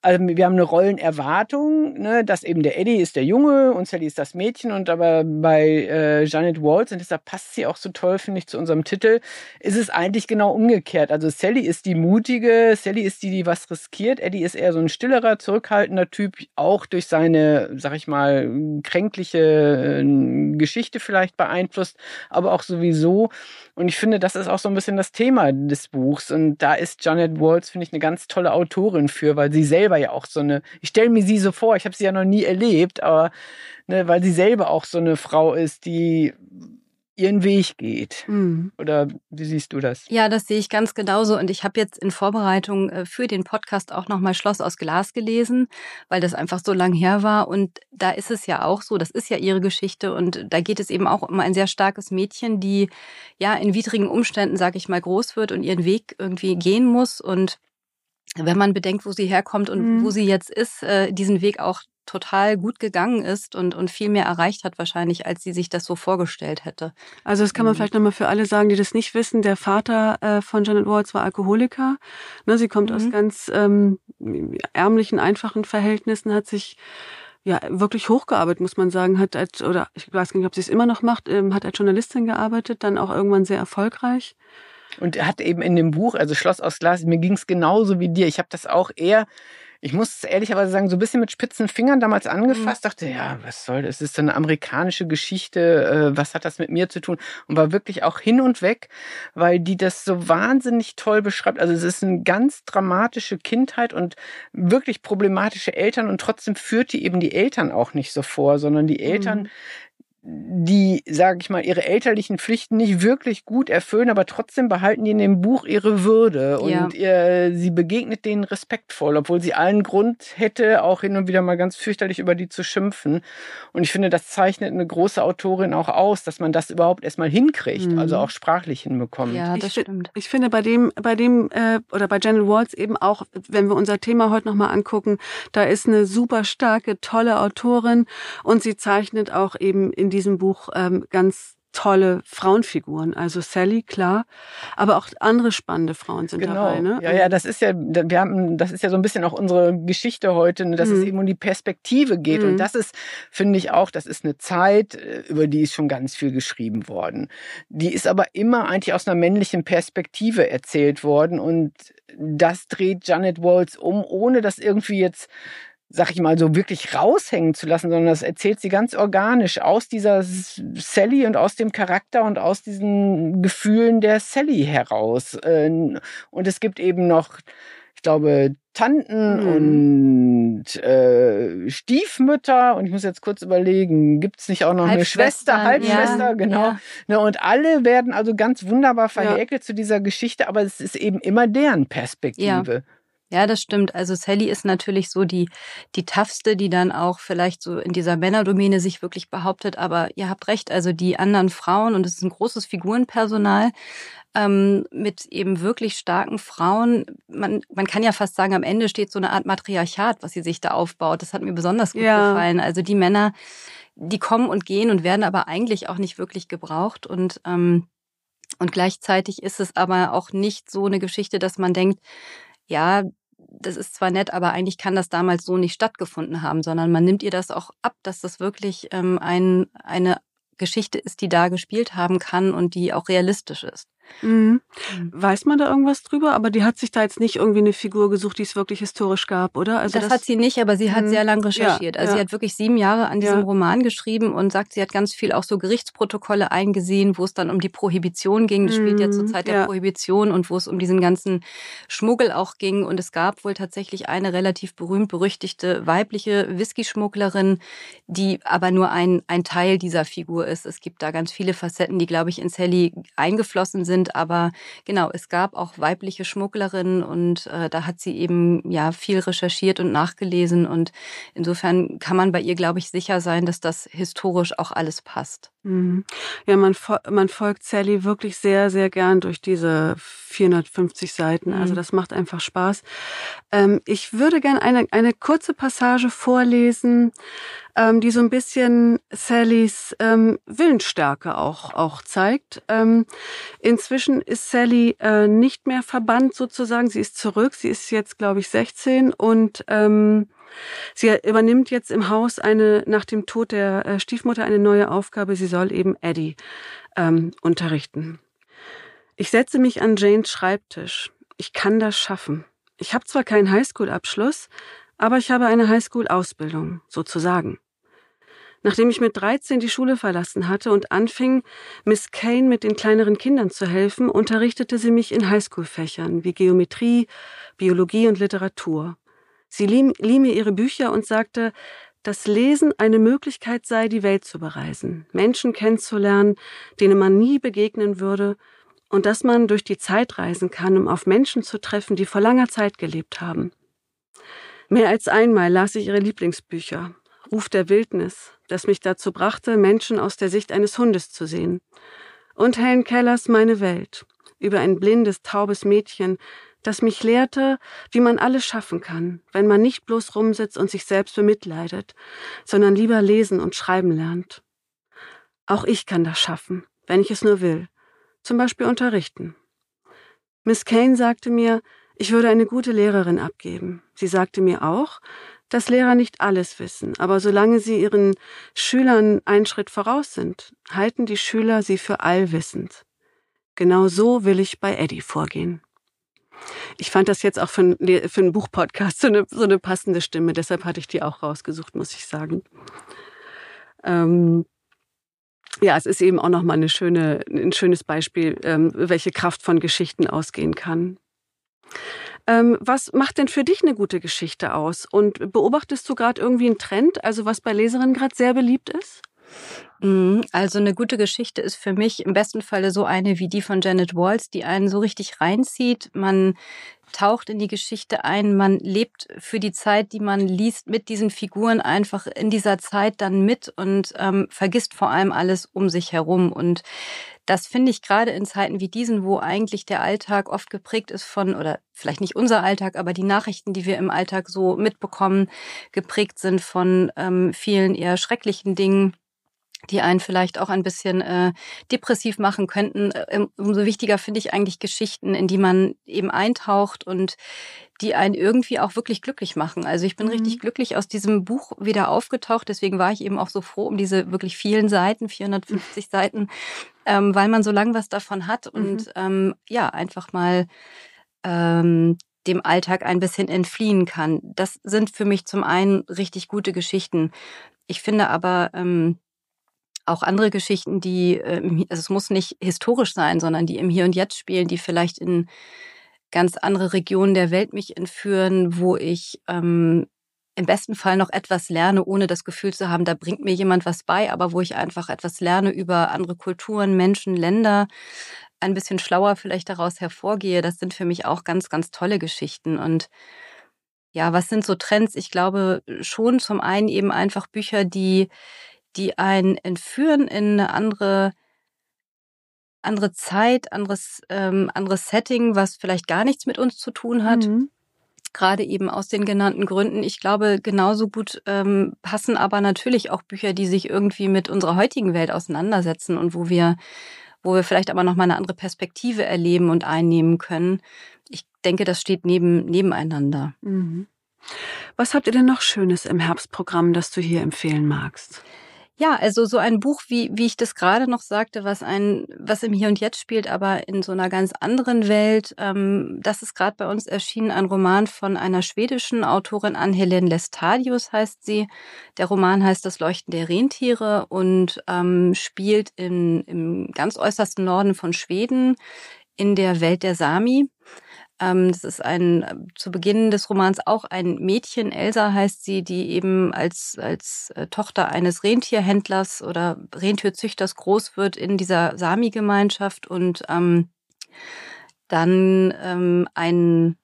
also wir haben eine Rollenerwartung, ne, dass eben der Eddie ist der Junge und Sally ist das Mädchen und aber bei äh, Janet Waltz, und deshalb passt sie auch so toll, finde ich, zu unserem Titel, ist es eigentlich genau umgekehrt. Also Sally ist die mutige, Sally ist die, die was riskiert, Eddie ist eher so ein stillerer, zurückhaltender Typ, auch durch seine, sag ich mal, kränkliche äh, Geschichte vielleicht beeinflusst, aber auch sowieso. Und ich finde, das ist auch so ein bisschen das Thema des Buchs. Und da ist Janet Waltz, finde ich, eine ganz tolle Autorin für, weil sie selber ja auch so eine, ich stelle mir sie so vor, ich habe sie ja noch nie erlebt, aber ne, weil sie selber auch so eine Frau ist, die ihren Weg geht. Mhm. Oder wie siehst du das? Ja, das sehe ich ganz genauso. Und ich habe jetzt in Vorbereitung äh, für den Podcast auch nochmal Schloss aus Glas gelesen, weil das einfach so lang her war. Und da ist es ja auch so, das ist ja ihre Geschichte. Und da geht es eben auch um ein sehr starkes Mädchen, die ja in widrigen Umständen, sag ich mal, groß wird und ihren Weg irgendwie gehen muss. Und wenn man bedenkt, wo sie herkommt und mhm. wo sie jetzt ist, äh, diesen Weg auch total gut gegangen ist und, und viel mehr erreicht hat wahrscheinlich, als sie sich das so vorgestellt hätte. Also das kann man mhm. vielleicht nochmal für alle sagen, die das nicht wissen. Der Vater äh, von Janet Waltz war Alkoholiker. Ne, sie kommt mhm. aus ganz ähm, ärmlichen, einfachen Verhältnissen, hat sich ja wirklich hochgearbeitet, muss man sagen, hat als, oder ich weiß nicht, ob sie es immer noch macht, ähm, hat als Journalistin gearbeitet, dann auch irgendwann sehr erfolgreich. Und er hat eben in dem Buch, also Schloss aus Glas, mir ging es genauso wie dir. Ich habe das auch eher ich muss ehrlicherweise sagen, so ein bisschen mit spitzen Fingern damals angefasst, mhm. dachte, ja, was soll das? Ist eine amerikanische Geschichte, äh, was hat das mit mir zu tun? Und war wirklich auch hin und weg, weil die das so wahnsinnig toll beschreibt. Also es ist eine ganz dramatische Kindheit und wirklich problematische Eltern und trotzdem führt die eben die Eltern auch nicht so vor, sondern die Eltern mhm die, sage ich mal, ihre elterlichen Pflichten nicht wirklich gut erfüllen, aber trotzdem behalten die in dem Buch ihre Würde und ja. ihr, sie begegnet denen respektvoll, obwohl sie allen Grund hätte, auch hin und wieder mal ganz fürchterlich über die zu schimpfen. Und ich finde, das zeichnet eine große Autorin auch aus, dass man das überhaupt erstmal hinkriegt, mhm. also auch sprachlich hinbekommt. Ja, das ich, stimmt. Ich finde bei dem, bei dem äh, oder bei Janet Waltz eben auch, wenn wir unser Thema heute nochmal angucken, da ist eine super starke, tolle Autorin und sie zeichnet auch eben in diesem Buch ähm, ganz tolle Frauenfiguren. Also Sally, klar, aber auch andere spannende Frauen sind genau. dabei. Ne? Ja, ja, das ist ja, wir haben, das ist ja so ein bisschen auch unsere Geschichte heute, ne, dass mhm. es eben um die Perspektive geht. Mhm. Und das ist, finde ich auch, das ist eine Zeit, äh, über die ist schon ganz viel geschrieben worden. Die ist aber immer eigentlich aus einer männlichen Perspektive erzählt worden. Und das dreht Janet Walls um, ohne dass irgendwie jetzt sag ich mal, so wirklich raushängen zu lassen, sondern das erzählt sie ganz organisch aus dieser Sally und aus dem Charakter und aus diesen Gefühlen der Sally heraus. Ähm, und es gibt eben noch, ich glaube, Tanten mhm. und äh, Stiefmütter und ich muss jetzt kurz überlegen, gibt es nicht auch noch eine Schwester, Halbschwester, ja, genau. Ja. Ne, und alle werden also ganz wunderbar verhäkelt ja. zu dieser Geschichte, aber es ist eben immer deren Perspektive. Ja, das stimmt. Also Sally ist natürlich so die, die toughste, die dann auch vielleicht so in dieser Männerdomäne sich wirklich behauptet. Aber ihr habt recht, also die anderen Frauen, und es ist ein großes Figurenpersonal, ähm, mit eben wirklich starken Frauen. Man, man kann ja fast sagen, am Ende steht so eine Art Matriarchat, was sie sich da aufbaut. Das hat mir besonders gut ja. gefallen. Also die Männer, die kommen und gehen und werden aber eigentlich auch nicht wirklich gebraucht. Und ähm, und gleichzeitig ist es aber auch nicht so eine Geschichte, dass man denkt, ja, das ist zwar nett, aber eigentlich kann das damals so nicht stattgefunden haben, sondern man nimmt ihr das auch ab, dass das wirklich ähm, ein, eine Geschichte ist, die da gespielt haben kann und die auch realistisch ist. Mhm. mhm. Weiß man da irgendwas drüber? Aber die hat sich da jetzt nicht irgendwie eine Figur gesucht, die es wirklich historisch gab, oder? Also das, das hat sie nicht, aber sie hat mhm. sehr lang recherchiert. Ja, also ja. sie hat wirklich sieben Jahre an diesem ja. Roman geschrieben und sagt, sie hat ganz viel auch so Gerichtsprotokolle eingesehen, wo es dann um die Prohibition ging. Das spielt ja zur mhm. Zeit der Prohibition und wo es um diesen ganzen Schmuggel auch ging. Und es gab wohl tatsächlich eine relativ berühmt-berüchtigte weibliche Whisky-Schmugglerin, die aber nur ein, ein Teil dieser Figur ist. Es gibt da ganz viele Facetten, die, glaube ich, in Sally eingeflossen sind sind. Aber genau, es gab auch weibliche Schmugglerinnen und äh, da hat sie eben ja viel recherchiert und nachgelesen. Und insofern kann man bei ihr, glaube ich, sicher sein, dass das historisch auch alles passt. Mhm. Ja, man, man folgt Sally wirklich sehr, sehr gern durch diese 450 Seiten. Also mhm. das macht einfach Spaß. Ähm, ich würde gern eine, eine kurze Passage vorlesen, ähm, die so ein bisschen Sallys ähm, Willensstärke auch, auch zeigt. Ähm, inzwischen ist Sally äh, nicht mehr verbannt sozusagen. Sie ist zurück. Sie ist jetzt, glaube ich, 16 und ähm, Sie übernimmt jetzt im Haus eine, nach dem Tod der äh, Stiefmutter eine neue Aufgabe. Sie soll eben Eddie ähm, unterrichten. Ich setze mich an Janes Schreibtisch. Ich kann das schaffen. Ich habe zwar keinen Highschool-Abschluss, aber ich habe eine Highschool-Ausbildung, sozusagen. Nachdem ich mit 13 die Schule verlassen hatte und anfing, Miss Kane mit den kleineren Kindern zu helfen, unterrichtete sie mich in Highschool-Fächern wie Geometrie, Biologie und Literatur. Sie lieh, lieh mir ihre Bücher und sagte, dass Lesen eine Möglichkeit sei, die Welt zu bereisen, Menschen kennenzulernen, denen man nie begegnen würde, und dass man durch die Zeit reisen kann, um auf Menschen zu treffen, die vor langer Zeit gelebt haben. Mehr als einmal las ich ihre Lieblingsbücher, Ruf der Wildnis, das mich dazu brachte, Menschen aus der Sicht eines Hundes zu sehen, und Helen Kellers Meine Welt, über ein blindes, taubes Mädchen, das mich lehrte, wie man alles schaffen kann, wenn man nicht bloß rumsitzt und sich selbst bemitleidet, sondern lieber lesen und schreiben lernt. Auch ich kann das schaffen, wenn ich es nur will, zum Beispiel unterrichten. Miss Kane sagte mir, ich würde eine gute Lehrerin abgeben. Sie sagte mir auch, dass Lehrer nicht alles wissen, aber solange sie ihren Schülern einen Schritt voraus sind, halten die Schüler sie für allwissend. Genau so will ich bei Eddie vorgehen. Ich fand das jetzt auch für, einen, für einen Buchpodcast so eine, so eine passende Stimme, deshalb hatte ich die auch rausgesucht, muss ich sagen. Ähm, ja, es ist eben auch nochmal eine schöne, ein schönes Beispiel, ähm, welche Kraft von Geschichten ausgehen kann. Ähm, was macht denn für dich eine gute Geschichte aus? Und beobachtest du gerade irgendwie einen Trend, also was bei Leserinnen gerade sehr beliebt ist? Mhm. Also eine gute Geschichte ist für mich im besten Falle so eine wie die von Janet Walls, die einen so richtig reinzieht. Man taucht in die Geschichte ein, man lebt für die Zeit, die man liest, mit diesen Figuren einfach in dieser Zeit dann mit und ähm, vergisst vor allem alles um sich herum. Und das finde ich gerade in Zeiten wie diesen, wo eigentlich der Alltag oft geprägt ist von, oder vielleicht nicht unser Alltag, aber die Nachrichten, die wir im Alltag so mitbekommen, geprägt sind von ähm, vielen eher schrecklichen Dingen die einen vielleicht auch ein bisschen äh, depressiv machen könnten. Äh, umso wichtiger finde ich eigentlich Geschichten, in die man eben eintaucht und die einen irgendwie auch wirklich glücklich machen. Also ich bin mhm. richtig glücklich aus diesem Buch wieder aufgetaucht. Deswegen war ich eben auch so froh um diese wirklich vielen Seiten, 450 Seiten, ähm, weil man so lang was davon hat und mhm. ähm, ja, einfach mal ähm, dem Alltag ein bisschen entfliehen kann. Das sind für mich zum einen richtig gute Geschichten. Ich finde aber, ähm, auch andere Geschichten, die, ähm, also es muss nicht historisch sein, sondern die im Hier und Jetzt spielen, die vielleicht in ganz andere Regionen der Welt mich entführen, wo ich ähm, im besten Fall noch etwas lerne, ohne das Gefühl zu haben, da bringt mir jemand was bei, aber wo ich einfach etwas lerne über andere Kulturen, Menschen, Länder, ein bisschen schlauer vielleicht daraus hervorgehe. Das sind für mich auch ganz, ganz tolle Geschichten. Und ja, was sind so Trends? Ich glaube schon zum einen eben einfach Bücher, die die einen entführen in eine andere andere Zeit, anderes ähm, anderes Setting, was vielleicht gar nichts mit uns zu tun hat. Mhm. Gerade eben aus den genannten Gründen. Ich glaube, genauso gut ähm, passen aber natürlich auch Bücher, die sich irgendwie mit unserer heutigen Welt auseinandersetzen und wo wir, wo wir vielleicht aber nochmal eine andere Perspektive erleben und einnehmen können. Ich denke, das steht neben, nebeneinander. Mhm. Was habt ihr denn noch Schönes im Herbstprogramm, das du hier empfehlen magst? Ja, also so ein Buch, wie, wie ich das gerade noch sagte, was ein, was im Hier und Jetzt spielt, aber in so einer ganz anderen Welt. Ähm, das ist gerade bei uns erschienen, ein Roman von einer schwedischen Autorin, Ann-Helene Lestadius heißt sie. Der Roman heißt Das Leuchten der Rentiere und ähm, spielt in, im ganz äußersten Norden von Schweden in der Welt der Sami. Ähm, das ist ein äh, zu Beginn des Romans auch ein Mädchen, Elsa heißt sie, die eben als, als äh, Tochter eines Rentierhändlers oder Rentierzüchters groß wird in dieser Sami-Gemeinschaft und ähm, dann ähm, ein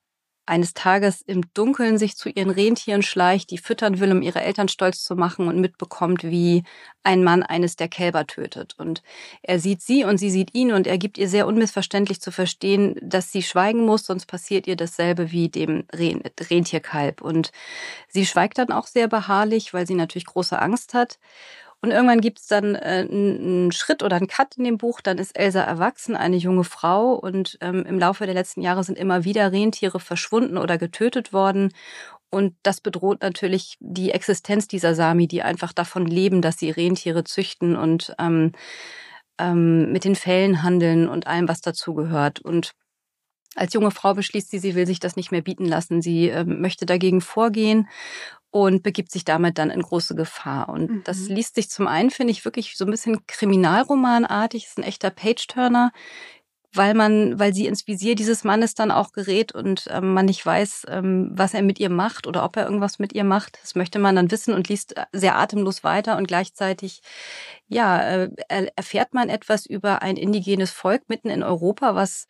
eines Tages im Dunkeln sich zu ihren Rentieren schleicht, die füttern will, um ihre Eltern stolz zu machen und mitbekommt, wie ein Mann eines der Kälber tötet. Und er sieht sie und sie sieht ihn und er gibt ihr sehr unmissverständlich zu verstehen, dass sie schweigen muss, sonst passiert ihr dasselbe wie dem Rentierkalb. Und sie schweigt dann auch sehr beharrlich, weil sie natürlich große Angst hat. Und irgendwann gibt es dann äh, einen Schritt oder einen Cut in dem Buch. Dann ist Elsa erwachsen, eine junge Frau. Und ähm, im Laufe der letzten Jahre sind immer wieder Rentiere verschwunden oder getötet worden. Und das bedroht natürlich die Existenz dieser Sami, die einfach davon leben, dass sie Rentiere züchten und ähm, ähm, mit den Fällen handeln und allem, was dazugehört. Und als junge Frau beschließt sie, sie will sich das nicht mehr bieten lassen. Sie äh, möchte dagegen vorgehen und begibt sich damit dann in große Gefahr. Und mhm. das liest sich zum einen, finde ich, wirklich so ein bisschen kriminalromanartig, ist ein echter Page-Turner, weil man, weil sie ins Visier dieses Mannes dann auch gerät und ähm, man nicht weiß, ähm, was er mit ihr macht oder ob er irgendwas mit ihr macht. Das möchte man dann wissen und liest sehr atemlos weiter und gleichzeitig, ja, äh, erfährt man etwas über ein indigenes Volk mitten in Europa, was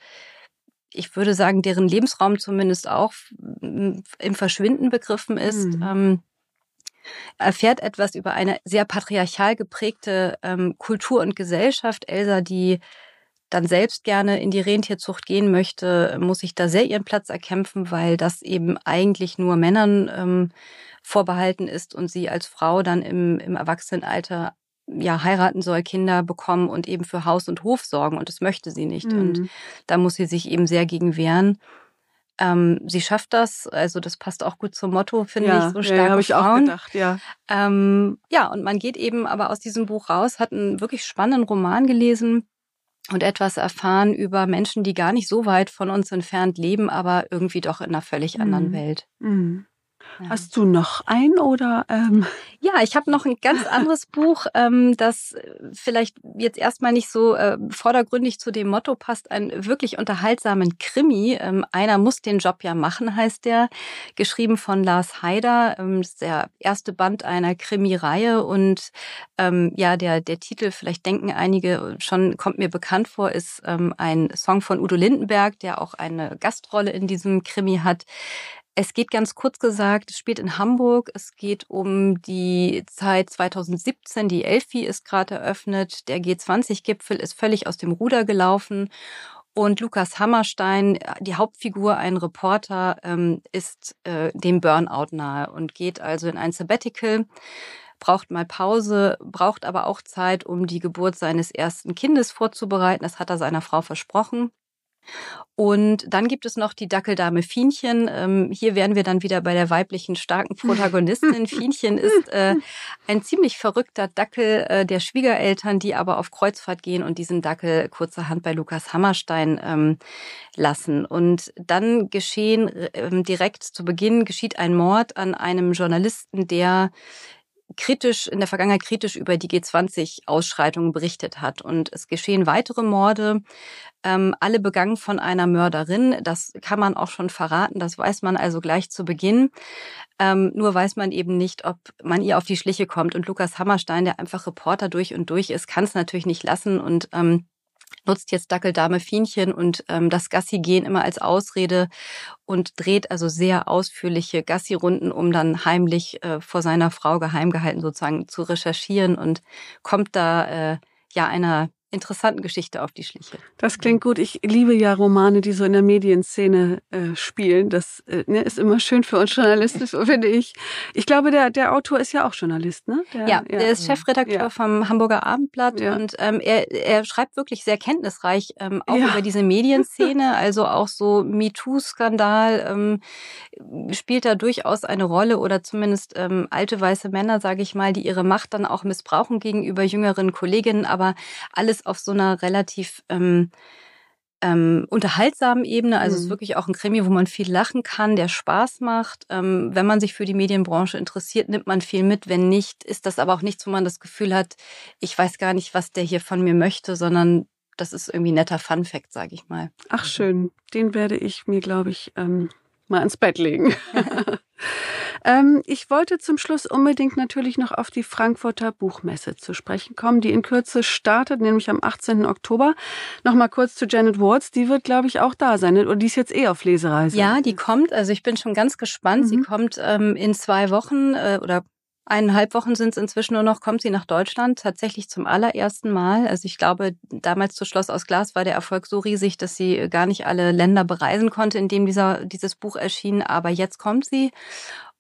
ich würde sagen, deren Lebensraum zumindest auch im Verschwinden begriffen ist, mhm. ähm, erfährt etwas über eine sehr patriarchal geprägte ähm, Kultur und Gesellschaft. Elsa, die dann selbst gerne in die Rentierzucht gehen möchte, muss sich da sehr ihren Platz erkämpfen, weil das eben eigentlich nur Männern ähm, vorbehalten ist und sie als Frau dann im, im Erwachsenenalter ja heiraten soll, Kinder bekommen und eben für Haus und Hof sorgen und das möchte sie nicht. Mhm. Und da muss sie sich eben sehr gegen wehren. Ähm, sie schafft das, also das passt auch gut zum Motto, finde ja, ich, so stark. Ja, habe ich auch gedacht, ja. Ähm, ja, und man geht eben aber aus diesem Buch raus, hat einen wirklich spannenden Roman gelesen und etwas erfahren über Menschen, die gar nicht so weit von uns entfernt leben, aber irgendwie doch in einer völlig anderen mhm. Welt. Mhm. Ja. Hast du noch ein oder? Ähm? Ja, ich habe noch ein ganz anderes Buch, ähm, das vielleicht jetzt erstmal nicht so äh, vordergründig zu dem Motto passt. Ein wirklich unterhaltsamen Krimi. Ähm, Einer muss den Job ja machen, heißt der. Geschrieben von Lars Haider. Ähm, das ist der erste Band einer Krimi-Reihe und ähm, ja, der der Titel, vielleicht denken einige schon, kommt mir bekannt vor, ist ähm, ein Song von Udo Lindenberg, der auch eine Gastrolle in diesem Krimi hat. Es geht ganz kurz gesagt, es spielt in Hamburg. Es geht um die Zeit 2017. Die Elfi ist gerade eröffnet. Der G20-Gipfel ist völlig aus dem Ruder gelaufen. Und Lukas Hammerstein, die Hauptfigur, ein Reporter, ähm, ist äh, dem Burnout nahe und geht also in ein Sabbatical, braucht mal Pause, braucht aber auch Zeit, um die Geburt seines ersten Kindes vorzubereiten. Das hat er seiner Frau versprochen. Und dann gibt es noch die Dackeldame Fienchen. Ähm, hier wären wir dann wieder bei der weiblichen starken Protagonistin. Fienchen ist äh, ein ziemlich verrückter Dackel äh, der Schwiegereltern, die aber auf Kreuzfahrt gehen und diesen Dackel kurzerhand bei Lukas Hammerstein ähm, lassen. Und dann geschehen äh, direkt zu Beginn geschieht ein Mord an einem Journalisten, der kritisch, in der Vergangenheit kritisch über die G20-Ausschreitungen berichtet hat. Und es geschehen weitere Morde, ähm, alle begangen von einer Mörderin. Das kann man auch schon verraten, das weiß man also gleich zu Beginn. Ähm, nur weiß man eben nicht, ob man ihr auf die Schliche kommt. Und Lukas Hammerstein, der einfach Reporter durch und durch ist, kann es natürlich nicht lassen und ähm, nutzt jetzt Dackeldame Fienchen und ähm, das Gassi-Gehen immer als Ausrede und dreht also sehr ausführliche Gassi-Runden, um dann heimlich äh, vor seiner Frau geheim gehalten sozusagen zu recherchieren und kommt da äh, ja einer interessanten Geschichte auf die Schliche. Das klingt gut. Ich liebe ja Romane, die so in der Medienszene äh, spielen. Das äh, ne, ist immer schön für uns Journalisten, finde ich. Ich glaube, der, der Autor ist ja auch Journalist, ne? Der, ja, der ist Chefredakteur ja. vom Hamburger Abendblatt ja. und ähm, er, er schreibt wirklich sehr kenntnisreich ähm, auch ja. über diese Medienszene, also auch so MeToo-Skandal ähm, spielt da durchaus eine Rolle oder zumindest ähm, alte weiße Männer, sage ich mal, die ihre Macht dann auch missbrauchen gegenüber jüngeren Kolleginnen, aber alles ist auf so einer relativ ähm, ähm, unterhaltsamen Ebene. Also mhm. es ist mhm. wirklich auch ein Krimi, wo man viel lachen kann, der Spaß macht. Ähm, wenn man sich für die Medienbranche interessiert, nimmt man viel mit. Wenn nicht, ist das aber auch nichts, wo man das Gefühl hat, ich weiß gar nicht, was der hier von mir möchte, sondern das ist irgendwie ein netter Fun-Fact, sage ich mal. Ach schön, den werde ich mir, glaube ich, ähm, mal ins Bett legen. ähm, ich wollte zum Schluss unbedingt natürlich noch auf die Frankfurter Buchmesse zu sprechen kommen, die in Kürze startet, nämlich am 18. Oktober. Nochmal kurz zu Janet Wards, die wird, glaube ich, auch da sein. Oder die ist jetzt eh auf Lesereise. Ja, die kommt. Also ich bin schon ganz gespannt. Mhm. Sie kommt ähm, in zwei Wochen äh, oder eineinhalb Wochen sind es inzwischen nur noch, kommt sie nach Deutschland tatsächlich zum allerersten Mal. Also ich glaube, damals zu Schloss aus Glas war der Erfolg so riesig, dass sie gar nicht alle Länder bereisen konnte, in dem dieser, dieses Buch erschien. Aber jetzt kommt sie.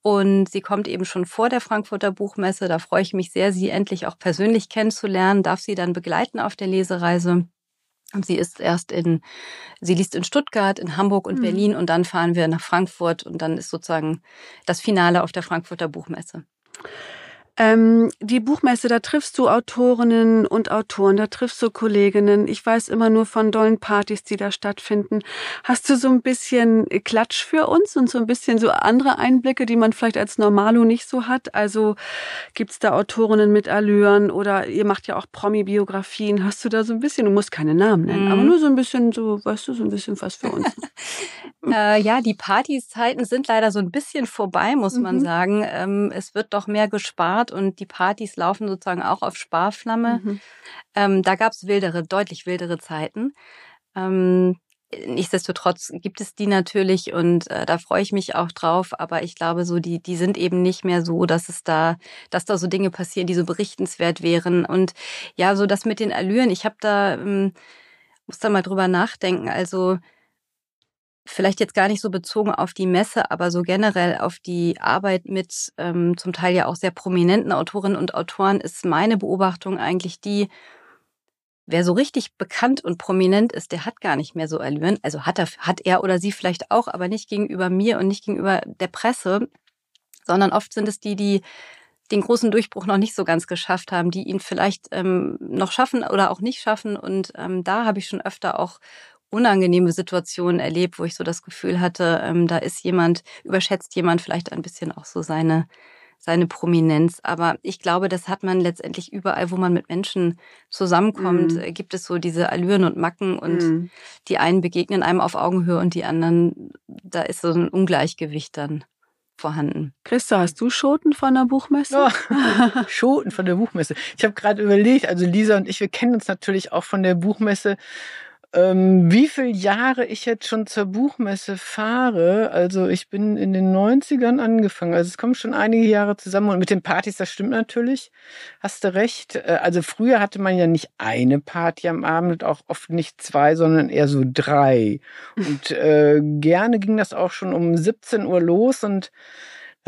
Und sie kommt eben schon vor der Frankfurter Buchmesse. Da freue ich mich sehr, sie endlich auch persönlich kennenzulernen, darf sie dann begleiten auf der Lesereise. Sie ist erst in, sie liest in Stuttgart, in Hamburg und mhm. Berlin und dann fahren wir nach Frankfurt und dann ist sozusagen das Finale auf der Frankfurter Buchmesse. Ähm, die Buchmesse, da triffst du Autorinnen und Autoren, da triffst du Kolleginnen. Ich weiß immer nur von dollen Partys, die da stattfinden. Hast du so ein bisschen Klatsch für uns und so ein bisschen so andere Einblicke, die man vielleicht als Normalo nicht so hat? Also gibt's da Autorinnen mit Allüren oder ihr macht ja auch Promi-Biografien. Hast du da so ein bisschen, du musst keine Namen nennen, mhm. aber nur so ein bisschen so, weißt du, so ein bisschen was für uns. äh, ja, die Partyzeiten sind leider so ein bisschen vorbei, muss mhm. man sagen. Ähm, es wird doch mehr gespart und die Partys laufen sozusagen auch auf Sparflamme. Mhm. Ähm, da gab es wildere, deutlich wildere Zeiten. Ähm, nichtsdestotrotz gibt es die natürlich und äh, da freue ich mich auch drauf, aber ich glaube so, die, die sind eben nicht mehr so, dass es da, dass da so Dinge passieren, die so berichtenswert wären. Und ja, so das mit den Allüren, ich habe da ähm, muss da mal drüber nachdenken. Also vielleicht jetzt gar nicht so bezogen auf die Messe, aber so generell auf die Arbeit mit ähm, zum Teil ja auch sehr prominenten Autorinnen und Autoren ist meine Beobachtung eigentlich die, wer so richtig bekannt und prominent ist, der hat gar nicht mehr so Allüren. Also hat er, hat er oder sie vielleicht auch, aber nicht gegenüber mir und nicht gegenüber der Presse, sondern oft sind es die, die den großen Durchbruch noch nicht so ganz geschafft haben, die ihn vielleicht ähm, noch schaffen oder auch nicht schaffen. Und ähm, da habe ich schon öfter auch unangenehme Situationen erlebt, wo ich so das Gefühl hatte, ähm, da ist jemand, überschätzt jemand vielleicht ein bisschen auch so seine, seine Prominenz. Aber ich glaube, das hat man letztendlich überall, wo man mit Menschen zusammenkommt, mm. gibt es so diese Allüren und Macken und mm. die einen begegnen einem auf Augenhöhe und die anderen, da ist so ein Ungleichgewicht dann vorhanden. Christa, hast du Schoten von der Buchmesse? Oh, Schoten von der Buchmesse. Ich habe gerade überlegt, also Lisa und ich, wir kennen uns natürlich auch von der Buchmesse ähm, wie viele Jahre ich jetzt schon zur Buchmesse fahre. Also ich bin in den 90ern angefangen. Also es kommen schon einige Jahre zusammen. Und mit den Partys, das stimmt natürlich. Hast du recht. Äh, also früher hatte man ja nicht eine Party am Abend auch oft nicht zwei, sondern eher so drei. Und äh, gerne ging das auch schon um 17 Uhr los und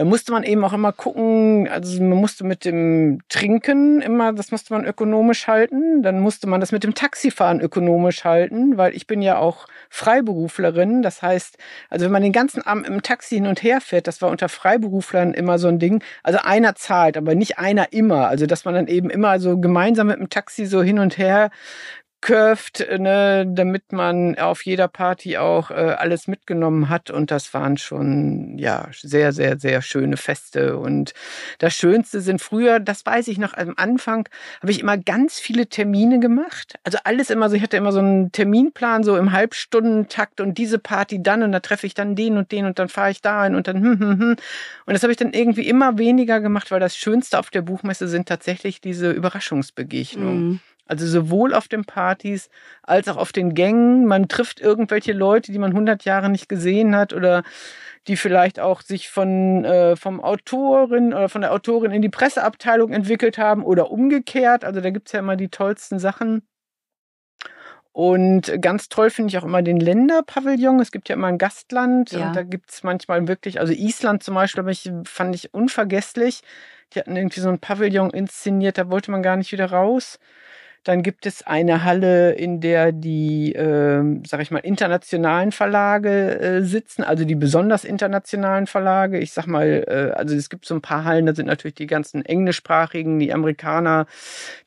musste man eben auch immer gucken, also man musste mit dem Trinken immer, das musste man ökonomisch halten. Dann musste man das mit dem Taxifahren ökonomisch halten, weil ich bin ja auch Freiberuflerin. Das heißt, also wenn man den ganzen Abend im Taxi hin und her fährt, das war unter Freiberuflern immer so ein Ding. Also einer zahlt, aber nicht einer immer. Also dass man dann eben immer so gemeinsam mit dem Taxi so hin und her curved, ne, damit man auf jeder Party auch äh, alles mitgenommen hat. Und das waren schon ja sehr, sehr, sehr schöne Feste. Und das Schönste sind früher, das weiß ich noch, am Anfang habe ich immer ganz viele Termine gemacht. Also alles immer so, ich hatte immer so einen Terminplan, so im Halbstundentakt und diese Party dann und da treffe ich dann den und den und dann fahre ich da hin und dann hm, hm, hm. Und das habe ich dann irgendwie immer weniger gemacht, weil das Schönste auf der Buchmesse sind tatsächlich diese Überraschungsbegegnungen. Mhm. Also sowohl auf den Partys als auch auf den Gängen. Man trifft irgendwelche Leute, die man 100 Jahre nicht gesehen hat oder die vielleicht auch sich von äh, vom Autorin oder von der Autorin in die Presseabteilung entwickelt haben oder umgekehrt. Also da gibt's ja immer die tollsten Sachen. Und ganz toll finde ich auch immer den Länderpavillon. Es gibt ja immer ein Gastland ja. und da gibt's manchmal wirklich, also Island zum Beispiel, ich, fand ich unvergesslich. Die hatten irgendwie so ein Pavillon inszeniert, da wollte man gar nicht wieder raus. Dann gibt es eine Halle, in der die, äh, sag ich mal, internationalen Verlage äh, sitzen, also die besonders internationalen Verlage. Ich sag mal, äh, also es gibt so ein paar Hallen, da sind natürlich die ganzen englischsprachigen, die Amerikaner,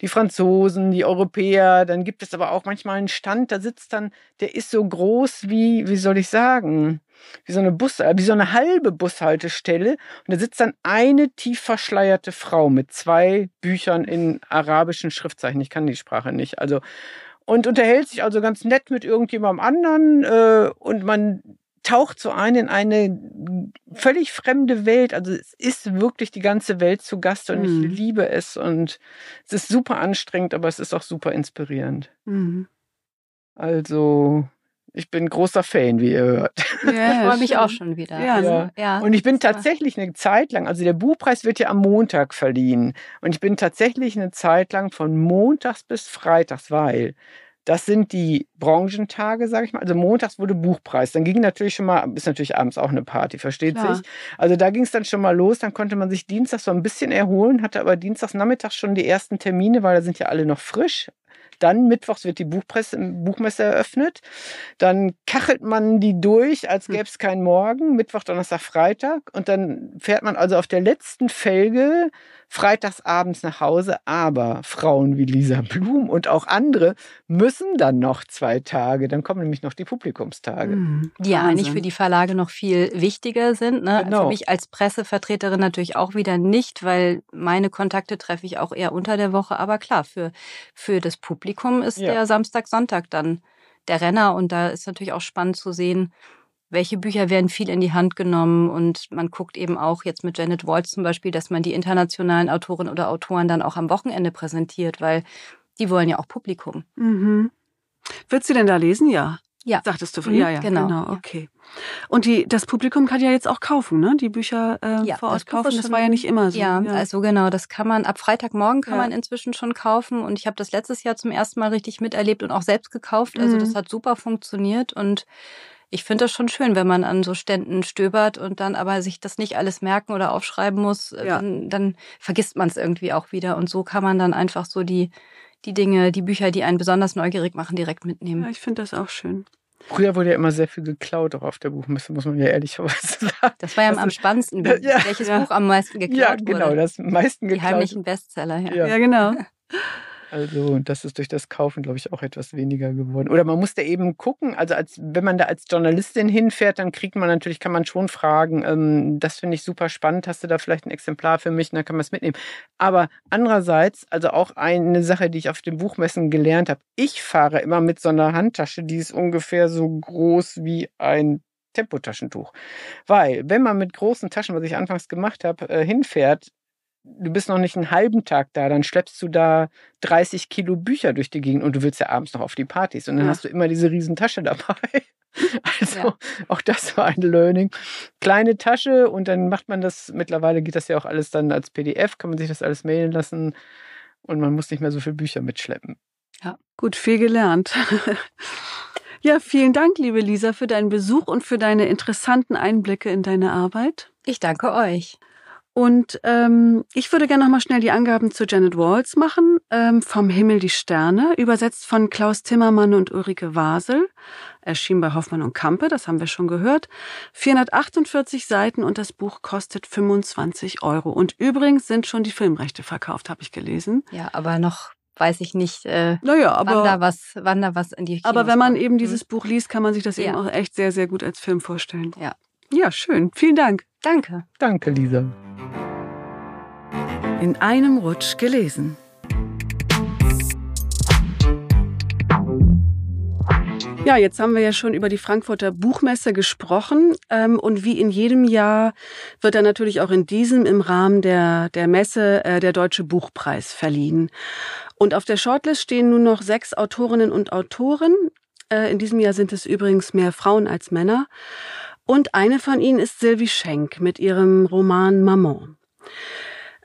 die Franzosen, die Europäer. Dann gibt es aber auch manchmal einen Stand, da sitzt dann, der ist so groß wie, wie soll ich sagen, wie so eine Bus, äh, wie so eine halbe Bushaltestelle. Und da sitzt dann eine tief verschleierte Frau mit zwei Büchern in arabischen Schriftzeichen. Ich kann die Sprache nicht. Also und unterhält sich also ganz nett mit irgendjemandem anderen äh, und man taucht so ein in eine völlig fremde Welt. Also es ist wirklich die ganze Welt zu Gast und mhm. ich liebe es und es ist super anstrengend, aber es ist auch super inspirierend. Mhm. Also ich bin großer Fan, wie ihr hört. Ja, ich freue mich auch schon wieder. Ja, ja. ja. Und ich bin tatsächlich eine Zeit lang, also der Buchpreis wird ja am Montag verliehen. Und ich bin tatsächlich eine Zeit lang von Montags bis Freitags, weil das sind die Branchentage, sage ich mal. Also montags wurde Buchpreis. Dann ging natürlich schon mal, ist natürlich abends auch eine Party, versteht Klar. sich. Also da ging es dann schon mal los. Dann konnte man sich dienstags so ein bisschen erholen, hatte aber dienstags nachmittags schon die ersten Termine, weil da sind ja alle noch frisch. Dann mittwochs wird die Buchpresse, Buchmesse eröffnet. Dann kachelt man die durch, als hm. gäbe es keinen Morgen. Mittwoch, Donnerstag, Freitag. Und dann fährt man also auf der letzten Felge freitags abends nach Hause. Aber Frauen wie Lisa Blum und auch andere müssen dann noch zwei Tage. Dann kommen nämlich noch die Publikumstage. Mhm. Die ja eigentlich für die Verlage noch viel wichtiger sind. Ne? Genau. Für mich als Pressevertreterin natürlich auch wieder nicht, weil meine Kontakte treffe ich auch eher unter der Woche. Aber klar, für, für das Publikum ist ja. der Samstag, Sonntag dann der Renner. Und da ist natürlich auch spannend zu sehen, welche Bücher werden viel in die Hand genommen und man guckt eben auch jetzt mit Janet Waltz zum Beispiel, dass man die internationalen Autorinnen oder Autoren dann auch am Wochenende präsentiert, weil die wollen ja auch Publikum. Mhm. Wird sie denn da lesen? Ja. Ja. Sagtest du, mhm, ja, ja, genau. genau okay. Und die, das Publikum kann ja jetzt auch kaufen, ne? Die Bücher äh, ja, vor Ort kaufen. Das war ja nicht immer so. Ja, ja, also genau, das kann man ab Freitagmorgen kann ja. man inzwischen schon kaufen. Und ich habe das letztes Jahr zum ersten Mal richtig miterlebt und auch selbst gekauft. Also mhm. das hat super funktioniert und ich finde das schon schön, wenn man an so Ständen stöbert und dann aber sich das nicht alles merken oder aufschreiben muss, ja. dann, dann vergisst man es irgendwie auch wieder. Und so kann man dann einfach so die, die Dinge, die Bücher, die einen besonders neugierig machen, direkt mitnehmen. Ja, ich finde das auch schön. Früher wurde ja immer sehr viel geklaut, auch auf der Buchmesse, muss man ja ehrlicherweise sagen. Das war ja am spannendsten, ja, welches ja. Buch am meisten geklaut wurde. Ja, genau, wurde. das meisten geklaut. Die heimlichen Bestseller, ja. Ja, ja genau. Also das ist durch das Kaufen, glaube ich, auch etwas weniger geworden. Oder man musste eben gucken, also als wenn man da als Journalistin hinfährt, dann kriegt man natürlich, kann man schon fragen, ähm, das finde ich super spannend, hast du da vielleicht ein Exemplar für mich, und dann kann man es mitnehmen. Aber andererseits, also auch eine Sache, die ich auf den Buchmessen gelernt habe, ich fahre immer mit so einer Handtasche, die ist ungefähr so groß wie ein Tempotaschentuch. Weil, wenn man mit großen Taschen, was ich anfangs gemacht habe, äh, hinfährt, du bist noch nicht einen halben Tag da, dann schleppst du da 30 Kilo Bücher durch die Gegend und du willst ja abends noch auf die Partys und dann ja. hast du immer diese riesen Tasche dabei. Also ja. auch das war ein Learning. Kleine Tasche und dann macht man das, mittlerweile geht das ja auch alles dann als PDF, kann man sich das alles mailen lassen und man muss nicht mehr so viele Bücher mitschleppen. Ja, gut, viel gelernt. ja, vielen Dank, liebe Lisa, für deinen Besuch und für deine interessanten Einblicke in deine Arbeit. Ich danke euch. Und ähm, ich würde gerne nochmal schnell die Angaben zu Janet Walls machen. Ähm, vom Himmel die Sterne, übersetzt von Klaus Timmermann und Ulrike Wasel. Erschien bei Hoffmann und Kampe, das haben wir schon gehört. 448 Seiten und das Buch kostet 25 Euro. Und übrigens sind schon die Filmrechte verkauft, habe ich gelesen. Ja, aber noch weiß ich nicht, äh, naja, aber, wann, da was, wann da was in die Kinos Aber wenn man kommt. eben dieses hm. Buch liest, kann man sich das ja. eben auch echt sehr, sehr gut als Film vorstellen. Ja. Ja, schön. Vielen Dank. Danke. Danke, Lisa. In einem Rutsch gelesen. Ja, jetzt haben wir ja schon über die Frankfurter Buchmesse gesprochen. Ähm, und wie in jedem Jahr wird dann natürlich auch in diesem im Rahmen der, der Messe äh, der Deutsche Buchpreis verliehen. Und auf der Shortlist stehen nun noch sechs Autorinnen und Autoren. Äh, in diesem Jahr sind es übrigens mehr Frauen als Männer. Und eine von ihnen ist Sylvie Schenk mit ihrem Roman Maman.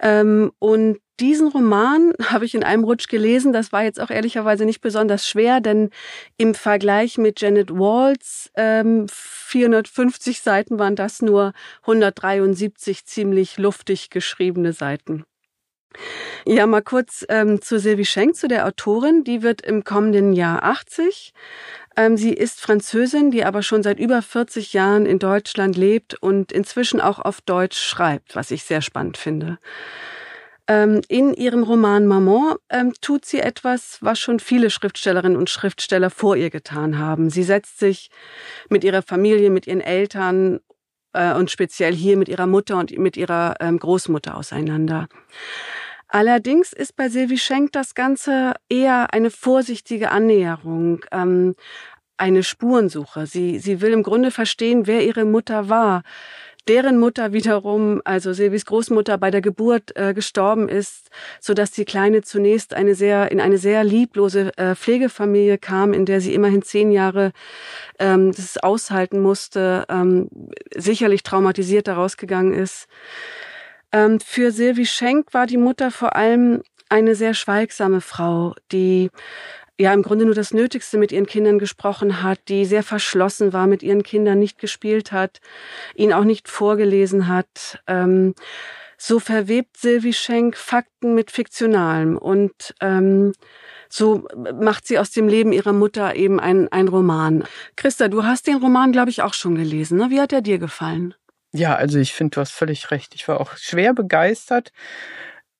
Ähm, und diesen Roman habe ich in einem Rutsch gelesen. Das war jetzt auch ehrlicherweise nicht besonders schwer, denn im Vergleich mit Janet Walls ähm, 450 Seiten waren das nur 173 ziemlich luftig geschriebene Seiten. Ja, mal kurz ähm, zu Sylvie Schenk, zu der Autorin. Die wird im kommenden Jahr 80. Ähm, sie ist Französin, die aber schon seit über 40 Jahren in Deutschland lebt und inzwischen auch auf Deutsch schreibt, was ich sehr spannend finde. Ähm, in ihrem Roman Maman ähm, tut sie etwas, was schon viele Schriftstellerinnen und Schriftsteller vor ihr getan haben. Sie setzt sich mit ihrer Familie, mit ihren Eltern äh, und speziell hier mit ihrer Mutter und mit ihrer Großmutter auseinander. Allerdings ist bei Sylvie Schenk das Ganze eher eine vorsichtige Annäherung, ähm, eine Spurensuche. Sie, sie will im Grunde verstehen, wer ihre Mutter war, deren Mutter wiederum, also Silvis Großmutter, bei der Geburt äh, gestorben ist, so dass die Kleine zunächst eine sehr in eine sehr lieblose äh, Pflegefamilie kam, in der sie immerhin zehn Jahre ähm, das aushalten musste, ähm, sicherlich traumatisiert daraus gegangen ist. Ähm, für Sylvie Schenk war die Mutter vor allem eine sehr schweigsame Frau, die ja im Grunde nur das Nötigste mit ihren Kindern gesprochen hat, die sehr verschlossen war, mit ihren Kindern nicht gespielt hat, ihnen auch nicht vorgelesen hat. Ähm, so verwebt Sylvie Schenk Fakten mit Fiktionalem und ähm, so macht sie aus dem Leben ihrer Mutter eben ein Roman. Christa, du hast den Roman, glaube ich, auch schon gelesen. Ne? Wie hat er dir gefallen? Ja, also ich finde, du hast völlig recht. Ich war auch schwer begeistert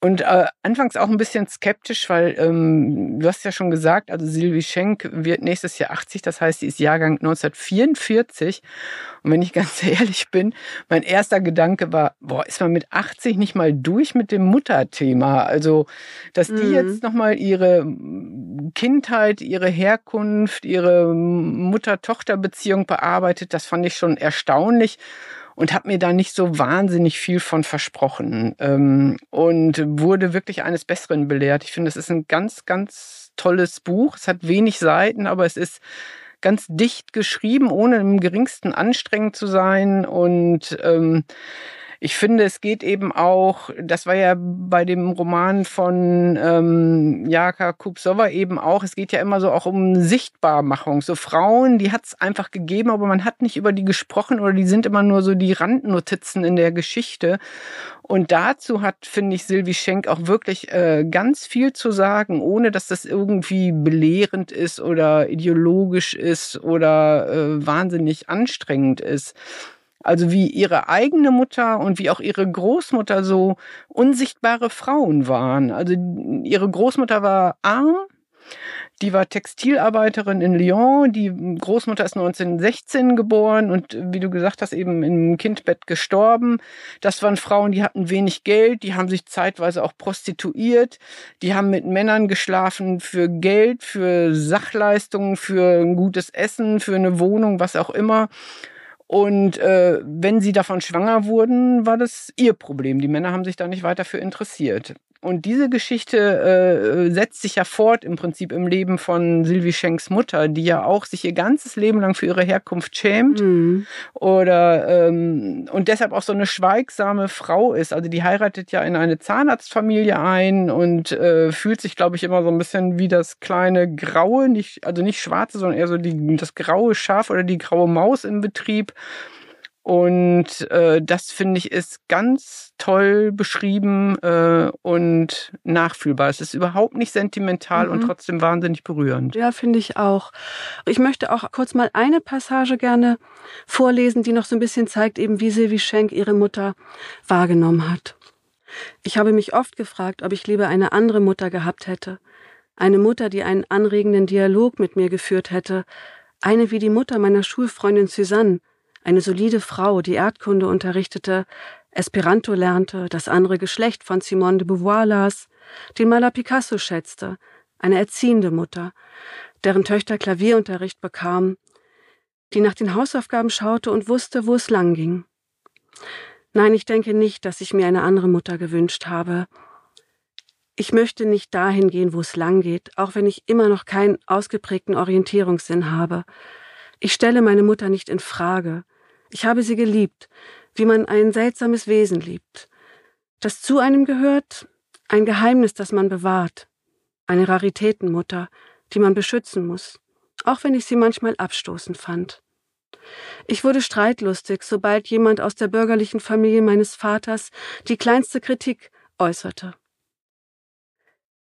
und äh, anfangs auch ein bisschen skeptisch, weil ähm, du hast ja schon gesagt, also Sylvie Schenk wird nächstes Jahr 80, das heißt, sie ist Jahrgang 1944. Und wenn ich ganz ehrlich bin, mein erster Gedanke war, boah, ist man mit 80 nicht mal durch mit dem Mutterthema? Also, dass die mhm. jetzt nochmal ihre Kindheit, ihre Herkunft, ihre Mutter-Tochter-Beziehung bearbeitet, das fand ich schon erstaunlich und habe mir da nicht so wahnsinnig viel von versprochen ähm, und wurde wirklich eines Besseren belehrt. Ich finde, es ist ein ganz, ganz tolles Buch. Es hat wenig Seiten, aber es ist ganz dicht geschrieben, ohne im geringsten anstrengend zu sein und ähm, ich finde, es geht eben auch, das war ja bei dem Roman von ähm, Jaka Kupsova eben auch, es geht ja immer so auch um Sichtbarmachung. So Frauen, die hat es einfach gegeben, aber man hat nicht über die gesprochen oder die sind immer nur so die Randnotizen in der Geschichte. Und dazu hat, finde ich, Sylvie Schenk auch wirklich äh, ganz viel zu sagen, ohne dass das irgendwie belehrend ist oder ideologisch ist oder äh, wahnsinnig anstrengend ist. Also wie ihre eigene Mutter und wie auch ihre Großmutter so unsichtbare Frauen waren. Also ihre Großmutter war arm, die war Textilarbeiterin in Lyon. Die Großmutter ist 1916 geboren und wie du gesagt hast, eben im Kindbett gestorben. Das waren Frauen, die hatten wenig Geld, die haben sich zeitweise auch prostituiert, die haben mit Männern geschlafen für Geld, für Sachleistungen, für ein gutes Essen, für eine Wohnung, was auch immer. Und äh, wenn sie davon schwanger wurden, war das ihr Problem. Die Männer haben sich da nicht weiter für interessiert. Und diese Geschichte äh, setzt sich ja fort im Prinzip im Leben von Sylvie Schenks Mutter, die ja auch sich ihr ganzes Leben lang für ihre Herkunft schämt mhm. oder ähm, und deshalb auch so eine schweigsame Frau ist. Also die heiratet ja in eine Zahnarztfamilie ein und äh, fühlt sich, glaube ich, immer so ein bisschen wie das kleine graue, nicht also nicht schwarze, sondern eher so die, das graue Schaf oder die graue Maus im Betrieb. Und äh, das finde ich ist ganz toll beschrieben äh, und nachfühlbar. Es ist überhaupt nicht sentimental mhm. und trotzdem wahnsinnig berührend. Ja, finde ich auch. Ich möchte auch kurz mal eine Passage gerne vorlesen, die noch so ein bisschen zeigt, eben wie Sylvie Schenk ihre Mutter wahrgenommen hat. Ich habe mich oft gefragt, ob ich lieber eine andere Mutter gehabt hätte. Eine Mutter, die einen anregenden Dialog mit mir geführt hätte. Eine wie die Mutter meiner Schulfreundin Suzanne, eine solide Frau, die Erdkunde unterrichtete, Esperanto lernte, das andere Geschlecht von Simone de Beauvoir las, den Maler Picasso schätzte, eine erziehende Mutter, deren Töchter Klavierunterricht bekamen, die nach den Hausaufgaben schaute und wusste, wo es lang ging. Nein, ich denke nicht, dass ich mir eine andere Mutter gewünscht habe. Ich möchte nicht dahin gehen, wo es lang geht, auch wenn ich immer noch keinen ausgeprägten Orientierungssinn habe. Ich stelle meine Mutter nicht in Frage. Ich habe sie geliebt, wie man ein seltsames Wesen liebt. Das zu einem gehört, ein Geheimnis, das man bewahrt. Eine Raritätenmutter, die man beschützen muss, auch wenn ich sie manchmal abstoßend fand. Ich wurde streitlustig, sobald jemand aus der bürgerlichen Familie meines Vaters die kleinste Kritik äußerte.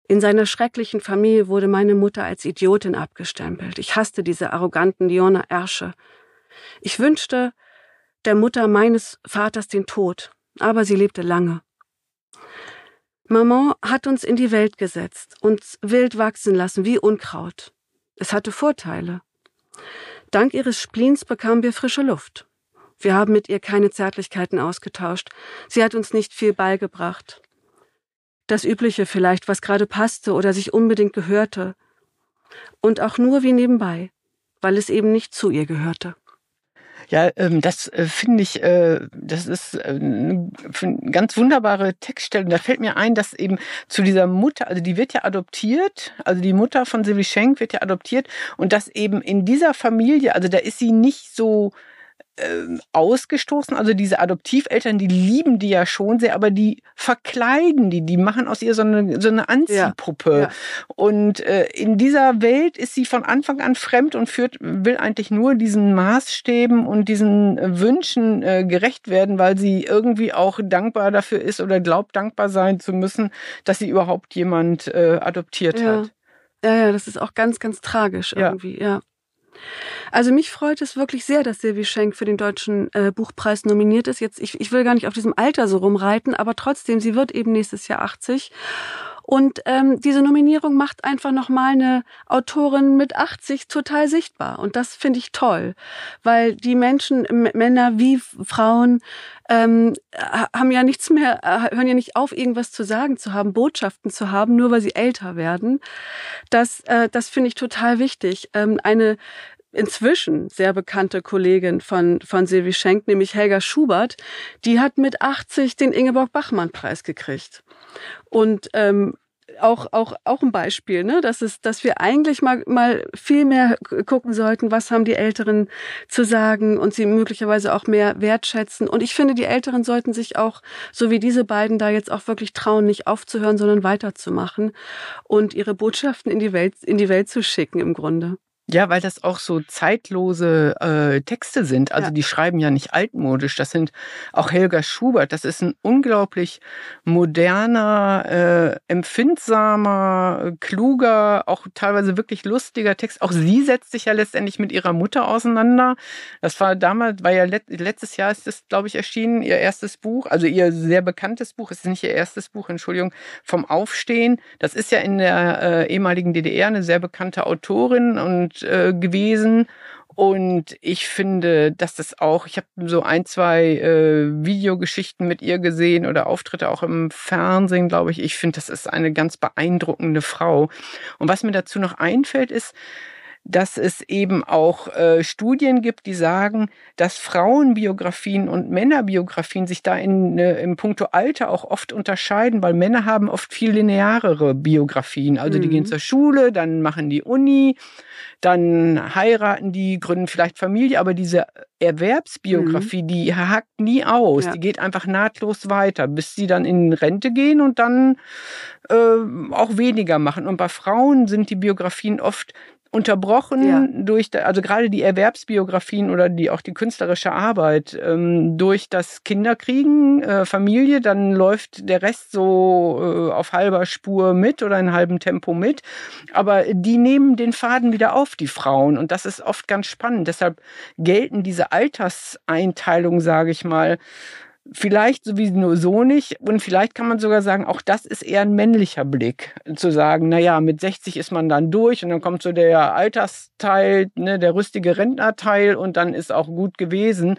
In seiner schrecklichen Familie wurde meine Mutter als Idiotin abgestempelt. Ich hasste diese arroganten Lyoner Ärsche. Ich wünschte, der Mutter meines Vaters den Tod, aber sie lebte lange. Maman hat uns in die Welt gesetzt, uns wild wachsen lassen wie Unkraut. Es hatte Vorteile. Dank ihres Spleens bekamen wir frische Luft. Wir haben mit ihr keine Zärtlichkeiten ausgetauscht. Sie hat uns nicht viel beigebracht. Das Übliche vielleicht, was gerade passte oder sich unbedingt gehörte. Und auch nur wie nebenbei, weil es eben nicht zu ihr gehörte. Ja, ähm, das äh, finde ich, äh, das ist äh, eine ganz wunderbare Textstelle. Da fällt mir ein, dass eben zu dieser Mutter, also die wird ja adoptiert, also die Mutter von Sylvie Schenk wird ja adoptiert und dass eben in dieser Familie, also da ist sie nicht so äh, ausgestoßen. Also diese Adoptiveltern, die lieben die ja schon sehr, aber die verkleiden die, die machen aus ihr so eine, so eine Anziehpuppe. Ja, ja. Und äh, in dieser Welt ist sie von Anfang an fremd und führt, will eigentlich nur diesen Maßstäben und diesen äh, Wünschen äh, gerecht werden, weil sie irgendwie auch dankbar dafür ist oder glaubt, dankbar sein zu müssen, dass sie überhaupt jemand äh, adoptiert ja. hat. Ja, ja, das ist auch ganz, ganz tragisch irgendwie, ja. Also mich freut es wirklich sehr, dass Silvi Schenk für den Deutschen äh, Buchpreis nominiert ist. Jetzt, ich, ich will gar nicht auf diesem Alter so rumreiten, aber trotzdem, sie wird eben nächstes Jahr 80. Und ähm, diese Nominierung macht einfach nochmal eine Autorin mit 80 total sichtbar. Und das finde ich toll, weil die Menschen, Männer wie Frauen, ähm, haben ja nichts mehr, äh, hören ja nicht auf, irgendwas zu sagen zu haben, Botschaften zu haben, nur weil sie älter werden. Das, äh, das finde ich total wichtig. Ähm, eine inzwischen sehr bekannte Kollegin von, von Silvi Schenk, nämlich Helga Schubert, die hat mit 80 den Ingeborg Bachmann-Preis gekriegt. Und ähm, auch, auch, auch ein Beispiel, ne? dass, es, dass wir eigentlich mal, mal viel mehr gucken sollten, was haben die Älteren zu sagen und sie möglicherweise auch mehr wertschätzen. Und ich finde, die Älteren sollten sich auch, so wie diese beiden da jetzt auch wirklich trauen, nicht aufzuhören, sondern weiterzumachen und ihre Botschaften in die Welt, in die Welt zu schicken im Grunde. Ja, weil das auch so zeitlose äh, Texte sind. Also ja. die schreiben ja nicht altmodisch. Das sind auch Helga Schubert. Das ist ein unglaublich moderner, äh, empfindsamer, kluger, auch teilweise wirklich lustiger Text. Auch sie setzt sich ja letztendlich mit ihrer Mutter auseinander. Das war damals, war ja let letztes Jahr ist das, glaube ich, erschienen, ihr erstes Buch, also ihr sehr bekanntes Buch. Es ist nicht ihr erstes Buch, Entschuldigung, vom Aufstehen. Das ist ja in der äh, ehemaligen DDR eine sehr bekannte Autorin und äh, gewesen. Und ich finde, dass das auch, ich habe so ein, zwei äh, Videogeschichten mit ihr gesehen oder Auftritte auch im Fernsehen, glaube ich. Ich finde, das ist eine ganz beeindruckende Frau. Und was mir dazu noch einfällt, ist, dass es eben auch äh, Studien gibt, die sagen, dass Frauenbiografien und Männerbiografien sich da in, äh, im Punkto Alter auch oft unterscheiden, weil Männer haben oft viel linearere Biografien. Also mhm. die gehen mhm. zur Schule, dann machen die Uni, dann heiraten die, gründen vielleicht Familie, aber diese Erwerbsbiografie, mhm. die hakt nie aus. Ja. Die geht einfach nahtlos weiter, bis sie dann in Rente gehen und dann äh, auch weniger machen. Und bei Frauen sind die Biografien oft unterbrochen ja. durch, also gerade die Erwerbsbiografien oder die auch die künstlerische Arbeit ähm, durch das Kinderkriegen, äh, Familie, dann läuft der Rest so äh, auf halber Spur mit oder in halbem Tempo mit. Aber die nehmen den Faden wieder auf, die Frauen. Und das ist oft ganz spannend. Deshalb gelten diese Alterseinteilungen, sage ich mal, Vielleicht sowieso so nicht. Und vielleicht kann man sogar sagen, auch das ist eher ein männlicher Blick. Zu sagen, na ja, mit 60 ist man dann durch und dann kommt so der Altersteil, ne, der rüstige Rentnerteil und dann ist auch gut gewesen.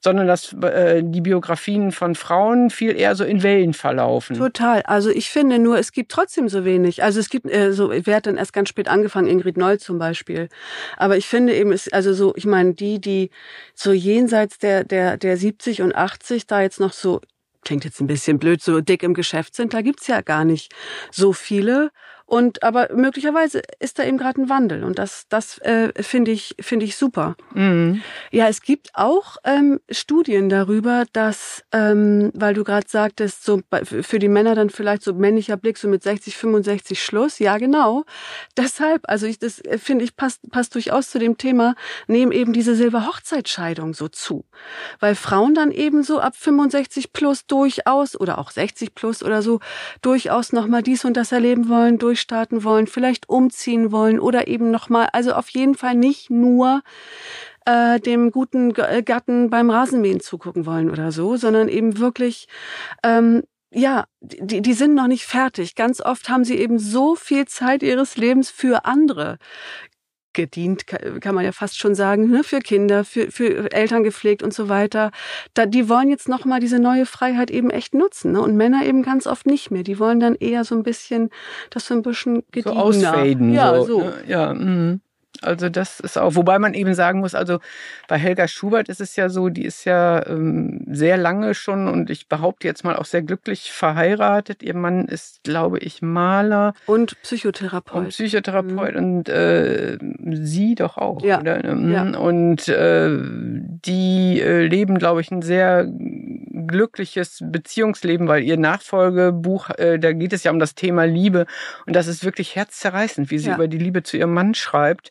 Sondern dass äh, die Biografien von Frauen viel eher so in Wellen verlaufen. Total. Also ich finde nur, es gibt trotzdem so wenig. Also es gibt äh, so, wer hat dann erst ganz spät angefangen, Ingrid Noll zum Beispiel. Aber ich finde eben, es, also so, ich meine, die, die so jenseits der, der, der 70 und 80 da jetzt noch so, klingt jetzt ein bisschen blöd, so dick im Geschäft sind, da gibt's ja gar nicht so viele. Und aber möglicherweise ist da eben gerade ein Wandel und das, das äh, finde ich finde ich super. Mhm. Ja, es gibt auch ähm, Studien darüber, dass, ähm, weil du gerade sagtest, so für die Männer dann vielleicht so männlicher Blick so mit 60, 65 Schluss. Ja, genau. Deshalb, also ich das äh, finde ich passt passt durchaus zu dem Thema, nehmen eben diese Silberhochzeitscheidung so zu, weil Frauen dann eben so ab 65 plus durchaus oder auch 60 plus oder so durchaus noch mal dies und das erleben wollen durch durchstarten wollen, vielleicht umziehen wollen oder eben nochmal, also auf jeden Fall nicht nur äh, dem guten äh, Gatten beim Rasenmähen zugucken wollen oder so, sondern eben wirklich ähm, ja, die, die sind noch nicht fertig. Ganz oft haben sie eben so viel Zeit ihres Lebens für andere gedient, kann man ja fast schon sagen, ne, für Kinder, für, für Eltern gepflegt und so weiter. Da, die wollen jetzt nochmal diese neue Freiheit eben echt nutzen. Ne? Und Männer eben ganz oft nicht mehr. Die wollen dann eher so ein bisschen, das so ein bisschen gediener. So ausfaden. Ja, so. so. Ne? Ja, mh. Also das ist auch, wobei man eben sagen muss, also bei Helga Schubert ist es ja so, die ist ja ähm, sehr lange schon und ich behaupte jetzt mal auch sehr glücklich verheiratet. Ihr Mann ist, glaube ich, Maler. Und Psychotherapeut. Und Psychotherapeut mhm. und äh, sie doch auch. Ja. Mhm. ja. Und äh, die äh, leben, glaube ich, ein sehr glückliches Beziehungsleben, weil ihr Nachfolgebuch, äh, da geht es ja um das Thema Liebe und das ist wirklich herzzerreißend, wie sie ja. über die Liebe zu ihrem Mann schreibt.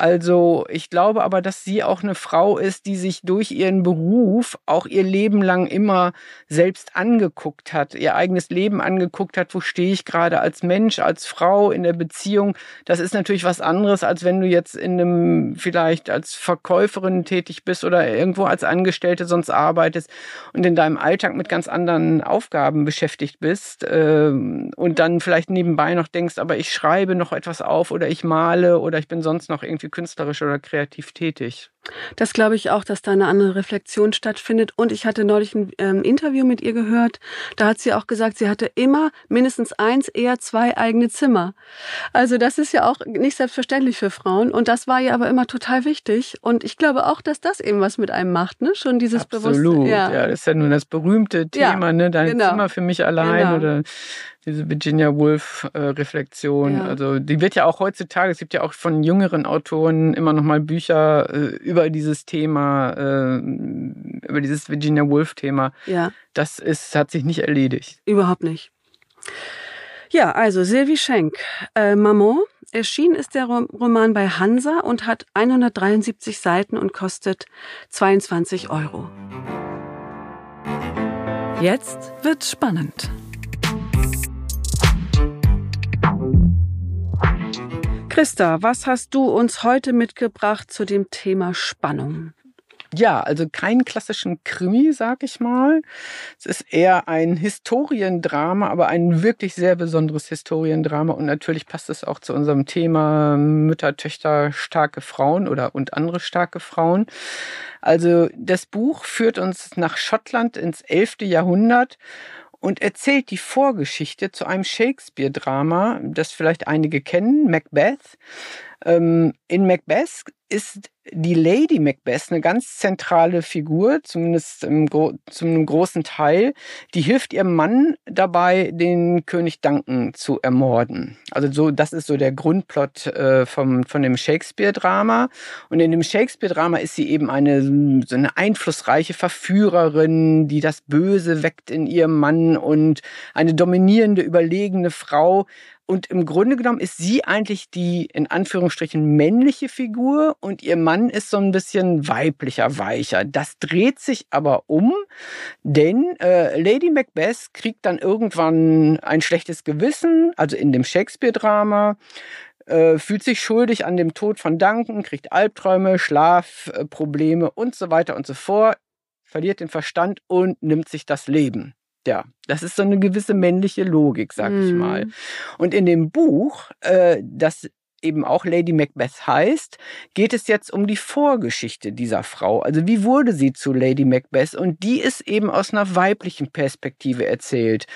Also ich glaube aber, dass sie auch eine Frau ist, die sich durch ihren Beruf auch ihr Leben lang immer selbst angeguckt hat, ihr eigenes Leben angeguckt hat, wo stehe ich gerade als Mensch, als Frau in der Beziehung. Das ist natürlich was anderes, als wenn du jetzt in einem vielleicht als Verkäuferin tätig bist oder irgendwo als Angestellte sonst arbeitest und in deinem Alltag mit ganz anderen Aufgaben beschäftigt bist äh, und dann vielleicht nebenbei noch denkst, aber ich schreibe noch etwas auf oder ich male oder ich bin sonst noch irgendwie künstlerisch oder kreativ tätig. Das glaube ich auch, dass da eine andere Reflexion stattfindet. Und ich hatte neulich ein ähm, Interview mit ihr gehört. Da hat sie auch gesagt, sie hatte immer mindestens eins, eher zwei eigene Zimmer. Also das ist ja auch nicht selbstverständlich für Frauen. Und das war ihr aber immer total wichtig. Und ich glaube auch, dass das eben was mit einem macht, ne? Schon dieses Absolut. Bewusstsein. Ja. ja, das ist ja nun das berühmte Thema, ja, ne? Dein genau. Zimmer für mich allein genau. oder diese Virginia Woolf-Reflexion. Äh, ja. Also die wird ja auch heutzutage, es gibt ja auch von jüngeren Autoren immer noch mal Bücher äh, über dieses Thema, äh, über dieses Virginia Woolf-Thema. Ja. Das ist, hat sich nicht erledigt. Überhaupt nicht. Ja, also Sylvie Schenk, äh, Maman. Erschienen ist der Roman bei Hansa und hat 173 Seiten und kostet 22 Euro. Jetzt wird spannend. Christa, was hast du uns heute mitgebracht zu dem Thema Spannung? Ja, also keinen klassischen Krimi, sag ich mal. Es ist eher ein Historiendrama, aber ein wirklich sehr besonderes Historiendrama. Und natürlich passt es auch zu unserem Thema Mütter, Töchter, starke Frauen oder und andere starke Frauen. Also das Buch führt uns nach Schottland ins 11. Jahrhundert und erzählt die Vorgeschichte zu einem Shakespeare-Drama, das vielleicht einige kennen, Macbeth. Ähm, in Macbeth ist die Lady Macbeth eine ganz zentrale Figur, zumindest im Gro zu einem großen Teil. Die hilft ihrem Mann dabei, den König Duncan zu ermorden. Also so, das ist so der Grundplot äh, vom, von dem Shakespeare-Drama. Und in dem Shakespeare-Drama ist sie eben eine, so eine einflussreiche Verführerin, die das Böse weckt in ihrem Mann und eine dominierende, überlegene Frau. Und im Grunde genommen ist sie eigentlich die in Anführungsstrichen männliche Figur und ihr Mann ist so ein bisschen weiblicher, weicher. Das dreht sich aber um, denn äh, Lady Macbeth kriegt dann irgendwann ein schlechtes Gewissen, also in dem Shakespeare-Drama äh, fühlt sich schuldig an dem Tod von Duncan, kriegt Albträume, Schlafprobleme und so weiter und so fort, verliert den Verstand und nimmt sich das Leben. Ja, das ist so eine gewisse männliche Logik, sag ich mal. Mhm. Und in dem Buch, äh, das eben auch Lady Macbeth heißt, geht es jetzt um die Vorgeschichte dieser Frau. Also wie wurde sie zu Lady Macbeth? Und die ist eben aus einer weiblichen Perspektive erzählt.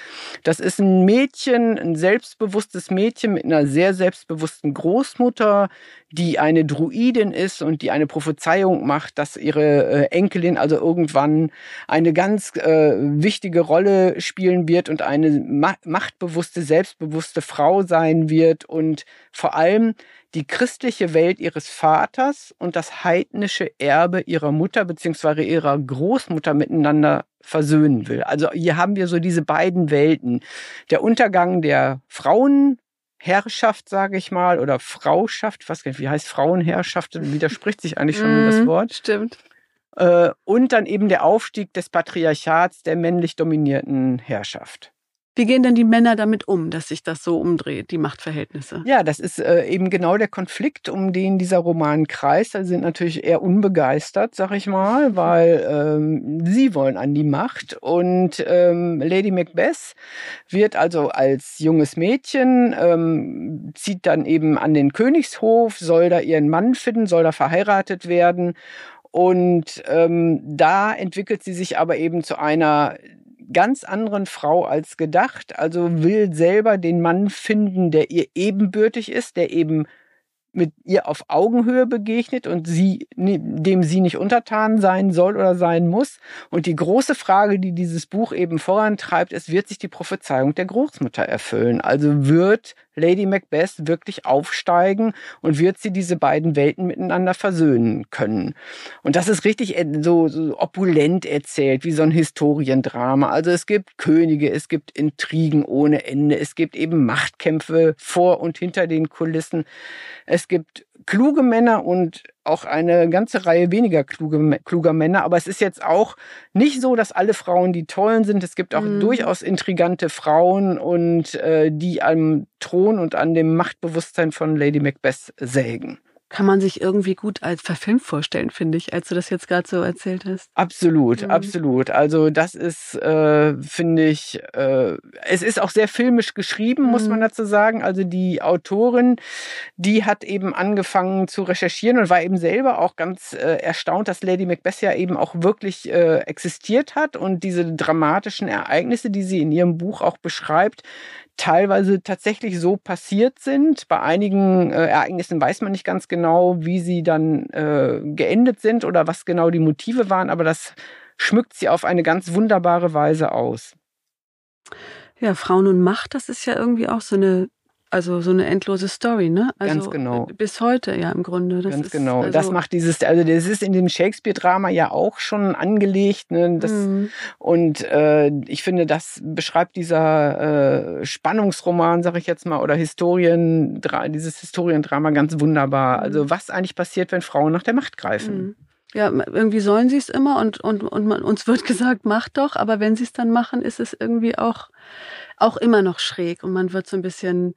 Das ist ein Mädchen, ein selbstbewusstes Mädchen mit einer sehr selbstbewussten Großmutter, die eine Druidin ist und die eine Prophezeiung macht, dass ihre äh, Enkelin also irgendwann eine ganz äh, wichtige Rolle spielen wird und eine ma machtbewusste, selbstbewusste Frau sein wird und vor allem die christliche Welt ihres Vaters und das heidnische Erbe ihrer Mutter bzw. ihrer Großmutter miteinander versöhnen will. Also hier haben wir so diese beiden Welten. Der Untergang der Frauen Herrschaft, sage ich mal, oder Frauschaft, was wie heißt Frauenherrschaft, widerspricht sich eigentlich schon mm, das Wort. Stimmt. Äh, und dann eben der Aufstieg des Patriarchats der männlich dominierten Herrschaft. Wie gehen denn die Männer damit um, dass sich das so umdreht, die Machtverhältnisse? Ja, das ist äh, eben genau der Konflikt, um den dieser Roman kreist. Da sind natürlich eher unbegeistert, sag ich mal, weil ähm, sie wollen an die Macht. Und ähm, Lady Macbeth wird also als junges Mädchen, ähm, zieht dann eben an den Königshof, soll da ihren Mann finden, soll da verheiratet werden. Und ähm, da entwickelt sie sich aber eben zu einer ganz anderen Frau als gedacht, also will selber den Mann finden, der ihr ebenbürtig ist, der eben mit ihr auf Augenhöhe begegnet und sie, dem sie nicht untertan sein soll oder sein muss. Und die große Frage, die dieses Buch eben vorantreibt, ist, wird sich die Prophezeiung der Großmutter erfüllen? Also wird Lady Macbeth wirklich aufsteigen und wird sie diese beiden Welten miteinander versöhnen können. Und das ist richtig äh, so, so opulent erzählt, wie so ein Historiendrama. Also es gibt Könige, es gibt Intrigen ohne Ende, es gibt eben Machtkämpfe vor und hinter den Kulissen. Es gibt kluge Männer und auch eine ganze Reihe weniger kluge, kluger Männer. Aber es ist jetzt auch nicht so, dass alle Frauen die tollen sind. Es gibt auch mhm. durchaus intrigante Frauen und äh, die am Thron und an dem Machtbewusstsein von Lady Macbeth sägen. Kann man sich irgendwie gut als verfilmt vorstellen, finde ich, als du das jetzt gerade so erzählt hast. Absolut, mhm. absolut. Also das ist, äh, finde ich, äh, es ist auch sehr filmisch geschrieben, mhm. muss man mhm. dazu sagen. Also die Autorin, die hat eben angefangen zu recherchieren und war eben selber auch ganz äh, erstaunt, dass Lady Macbeth ja eben auch wirklich äh, existiert hat und diese dramatischen Ereignisse, die sie in ihrem Buch auch beschreibt, teilweise tatsächlich so passiert sind. Bei einigen äh, Ereignissen weiß man nicht ganz genau, wie sie dann äh, geendet sind oder was genau die Motive waren, aber das schmückt sie auf eine ganz wunderbare Weise aus. Ja, Frauen und Macht, das ist ja irgendwie auch so eine also so eine endlose Story, ne? Also Ganz genau. Bis heute, ja, im Grunde. Das Ganz genau. Also das macht dieses, also das ist in dem Shakespeare-Drama ja auch schon angelegt. Ne? Das, mhm. Und äh, ich finde, das beschreibt dieser äh, Spannungsroman, sag ich jetzt mal, oder Historien, dieses Historiendrama ganz wunderbar. Also mhm. was eigentlich passiert, wenn Frauen nach der Macht greifen. Mhm. Ja, irgendwie sollen sie es immer und, und, und man, uns wird gesagt, mach doch, aber wenn sie es dann machen, ist es irgendwie auch, auch immer noch schräg und man wird so ein bisschen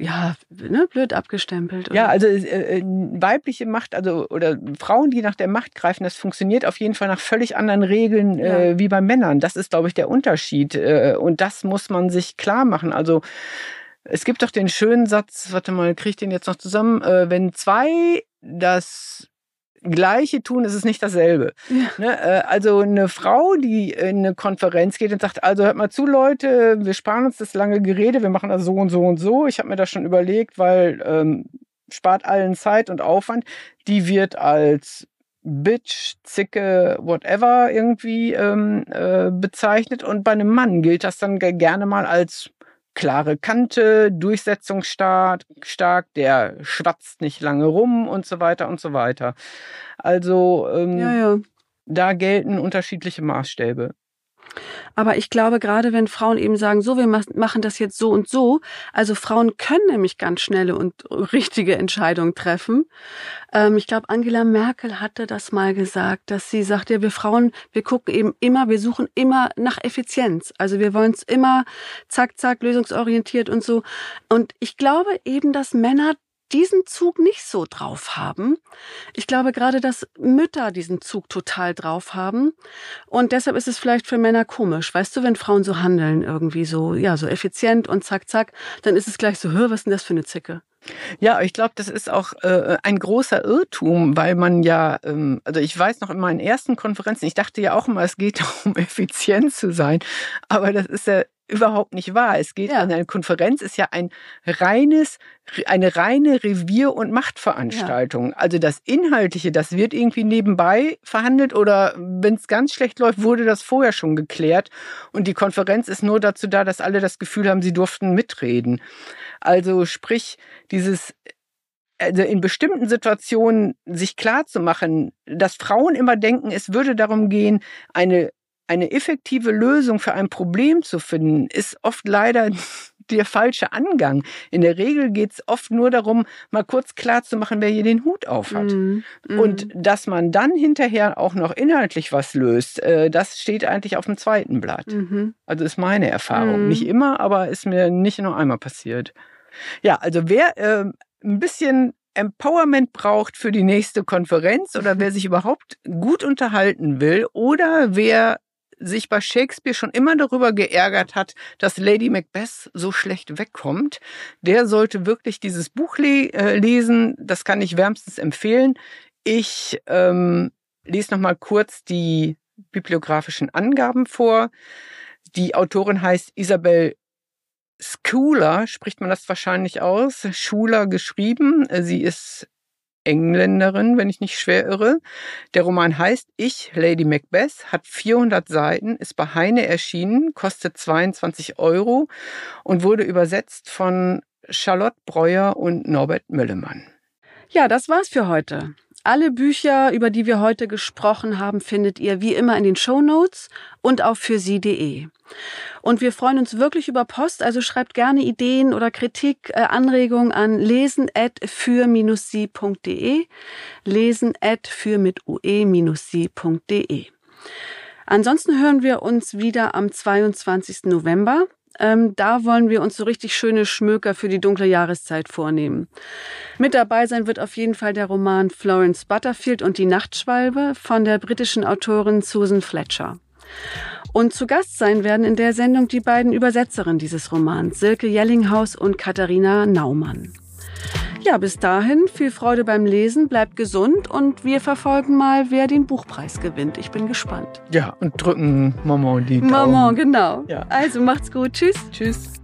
ja, ne, blöd abgestempelt. Oder? Ja, also äh, äh, weibliche Macht, also oder Frauen, die nach der Macht greifen, das funktioniert auf jeden Fall nach völlig anderen Regeln ja. äh, wie bei Männern. Das ist, glaube ich, der Unterschied. Äh, und das muss man sich klar machen. Also es gibt doch den schönen Satz, warte mal, kriege ich den jetzt noch zusammen, äh, wenn zwei das Gleiche tun, ist es nicht dasselbe. Ja. Ne? Äh, also eine Frau, die in eine Konferenz geht und sagt, also hört mal zu, Leute, wir sparen uns das lange Gerede, wir machen das so und so und so. Ich habe mir das schon überlegt, weil ähm, spart allen Zeit und Aufwand. Die wird als Bitch, Zicke, whatever irgendwie ähm, äh, bezeichnet. Und bei einem Mann gilt das dann gerne mal als klare Kante, durchsetzungsstark, stark, der schwatzt nicht lange rum und so weiter und so weiter. Also ähm, ja, ja. da gelten unterschiedliche Maßstäbe. Aber ich glaube, gerade wenn Frauen eben sagen, so, wir machen das jetzt so und so, also Frauen können nämlich ganz schnelle und richtige Entscheidungen treffen. Ähm, ich glaube, Angela Merkel hatte das mal gesagt, dass sie sagt, ja, wir Frauen, wir gucken eben immer, wir suchen immer nach Effizienz. Also wir wollen es immer zack, zack, lösungsorientiert und so. Und ich glaube eben, dass Männer diesen Zug nicht so drauf haben. Ich glaube gerade, dass Mütter diesen Zug total drauf haben. Und deshalb ist es vielleicht für Männer komisch. Weißt du, wenn Frauen so handeln, irgendwie so, ja, so effizient und zack, zack, dann ist es gleich so, hör, was ist denn das für eine Zicke? Ja, ich glaube, das ist auch äh, ein großer Irrtum, weil man ja, ähm, also ich weiß noch in meinen ersten Konferenzen, ich dachte ja auch immer, es geht darum, effizient zu sein, aber das ist ja überhaupt nicht wahr. Es geht ja. eine Konferenz ist ja ein reines, eine reine Revier- und Machtveranstaltung. Ja. Also das Inhaltliche, das wird irgendwie nebenbei verhandelt oder wenn es ganz schlecht läuft, wurde das vorher schon geklärt. Und die Konferenz ist nur dazu da, dass alle das Gefühl haben, sie durften mitreden. Also sprich, dieses also in bestimmten Situationen sich klar zu machen, dass Frauen immer denken, es würde darum gehen, eine eine effektive Lösung für ein Problem zu finden, ist oft leider der falsche Angang. In der Regel geht es oft nur darum, mal kurz klar zu machen, wer hier den Hut auf hat. Mm, mm. Und dass man dann hinterher auch noch inhaltlich was löst, äh, das steht eigentlich auf dem zweiten Blatt. Mm Also ist meine Erfahrung. Mhm. Nicht immer, aber ist mir nicht nur einmal passiert. Ja, also wer äh, ein bisschen Empowerment braucht für die nächste Konferenz oder wer sich überhaupt gut unterhalten will oder wer sich bei Shakespeare schon immer darüber geärgert hat, dass Lady Macbeth so schlecht wegkommt, der sollte wirklich dieses Buch le äh, lesen. Das kann ich wärmstens empfehlen. Ich ähm, lese noch mal kurz die bibliografischen Angaben vor. Die Autorin heißt Isabel Schooler, spricht man das wahrscheinlich aus, Schuler geschrieben. Sie ist Engländerin, wenn ich nicht schwer irre. Der Roman heißt Ich, Lady Macbeth, hat 400 Seiten, ist bei Heine erschienen, kostet 22 Euro und wurde übersetzt von Charlotte Breuer und Norbert Möllemann. Ja, das war's für heute. Alle Bücher, über die wir heute gesprochen haben, findet ihr wie immer in den Show Notes und auf für sie.de. Und wir freuen uns wirklich über Post, also schreibt gerne Ideen oder Kritik, äh, Anregungen an lesen at für-sie.de, lesen at für mit ue-sie.de. Ansonsten hören wir uns wieder am 22. November Ähm, da wollen wir uns so richtig schöne Schmöker für die dunkle Jahreszeit vornehmen. Mit dabei sein wird auf jeden Fall der Roman Florence Butterfield und die Nachtschwalbe von der britischen Autorin Susan Fletcher. Und zu Gast sein werden in der Sendung die beiden Übersetzerinnen dieses Romans, Silke Jellinghaus und Katharina Naumann. Ja, bis dahin viel Freude beim Lesen, bleibt gesund und wir verfolgen mal, wer den Buchpreis gewinnt. Ich bin gespannt. Ja, und drücken Maman die Daumen. Maman, genau. Ja. Also macht's gut. Tschüss. Tschüss.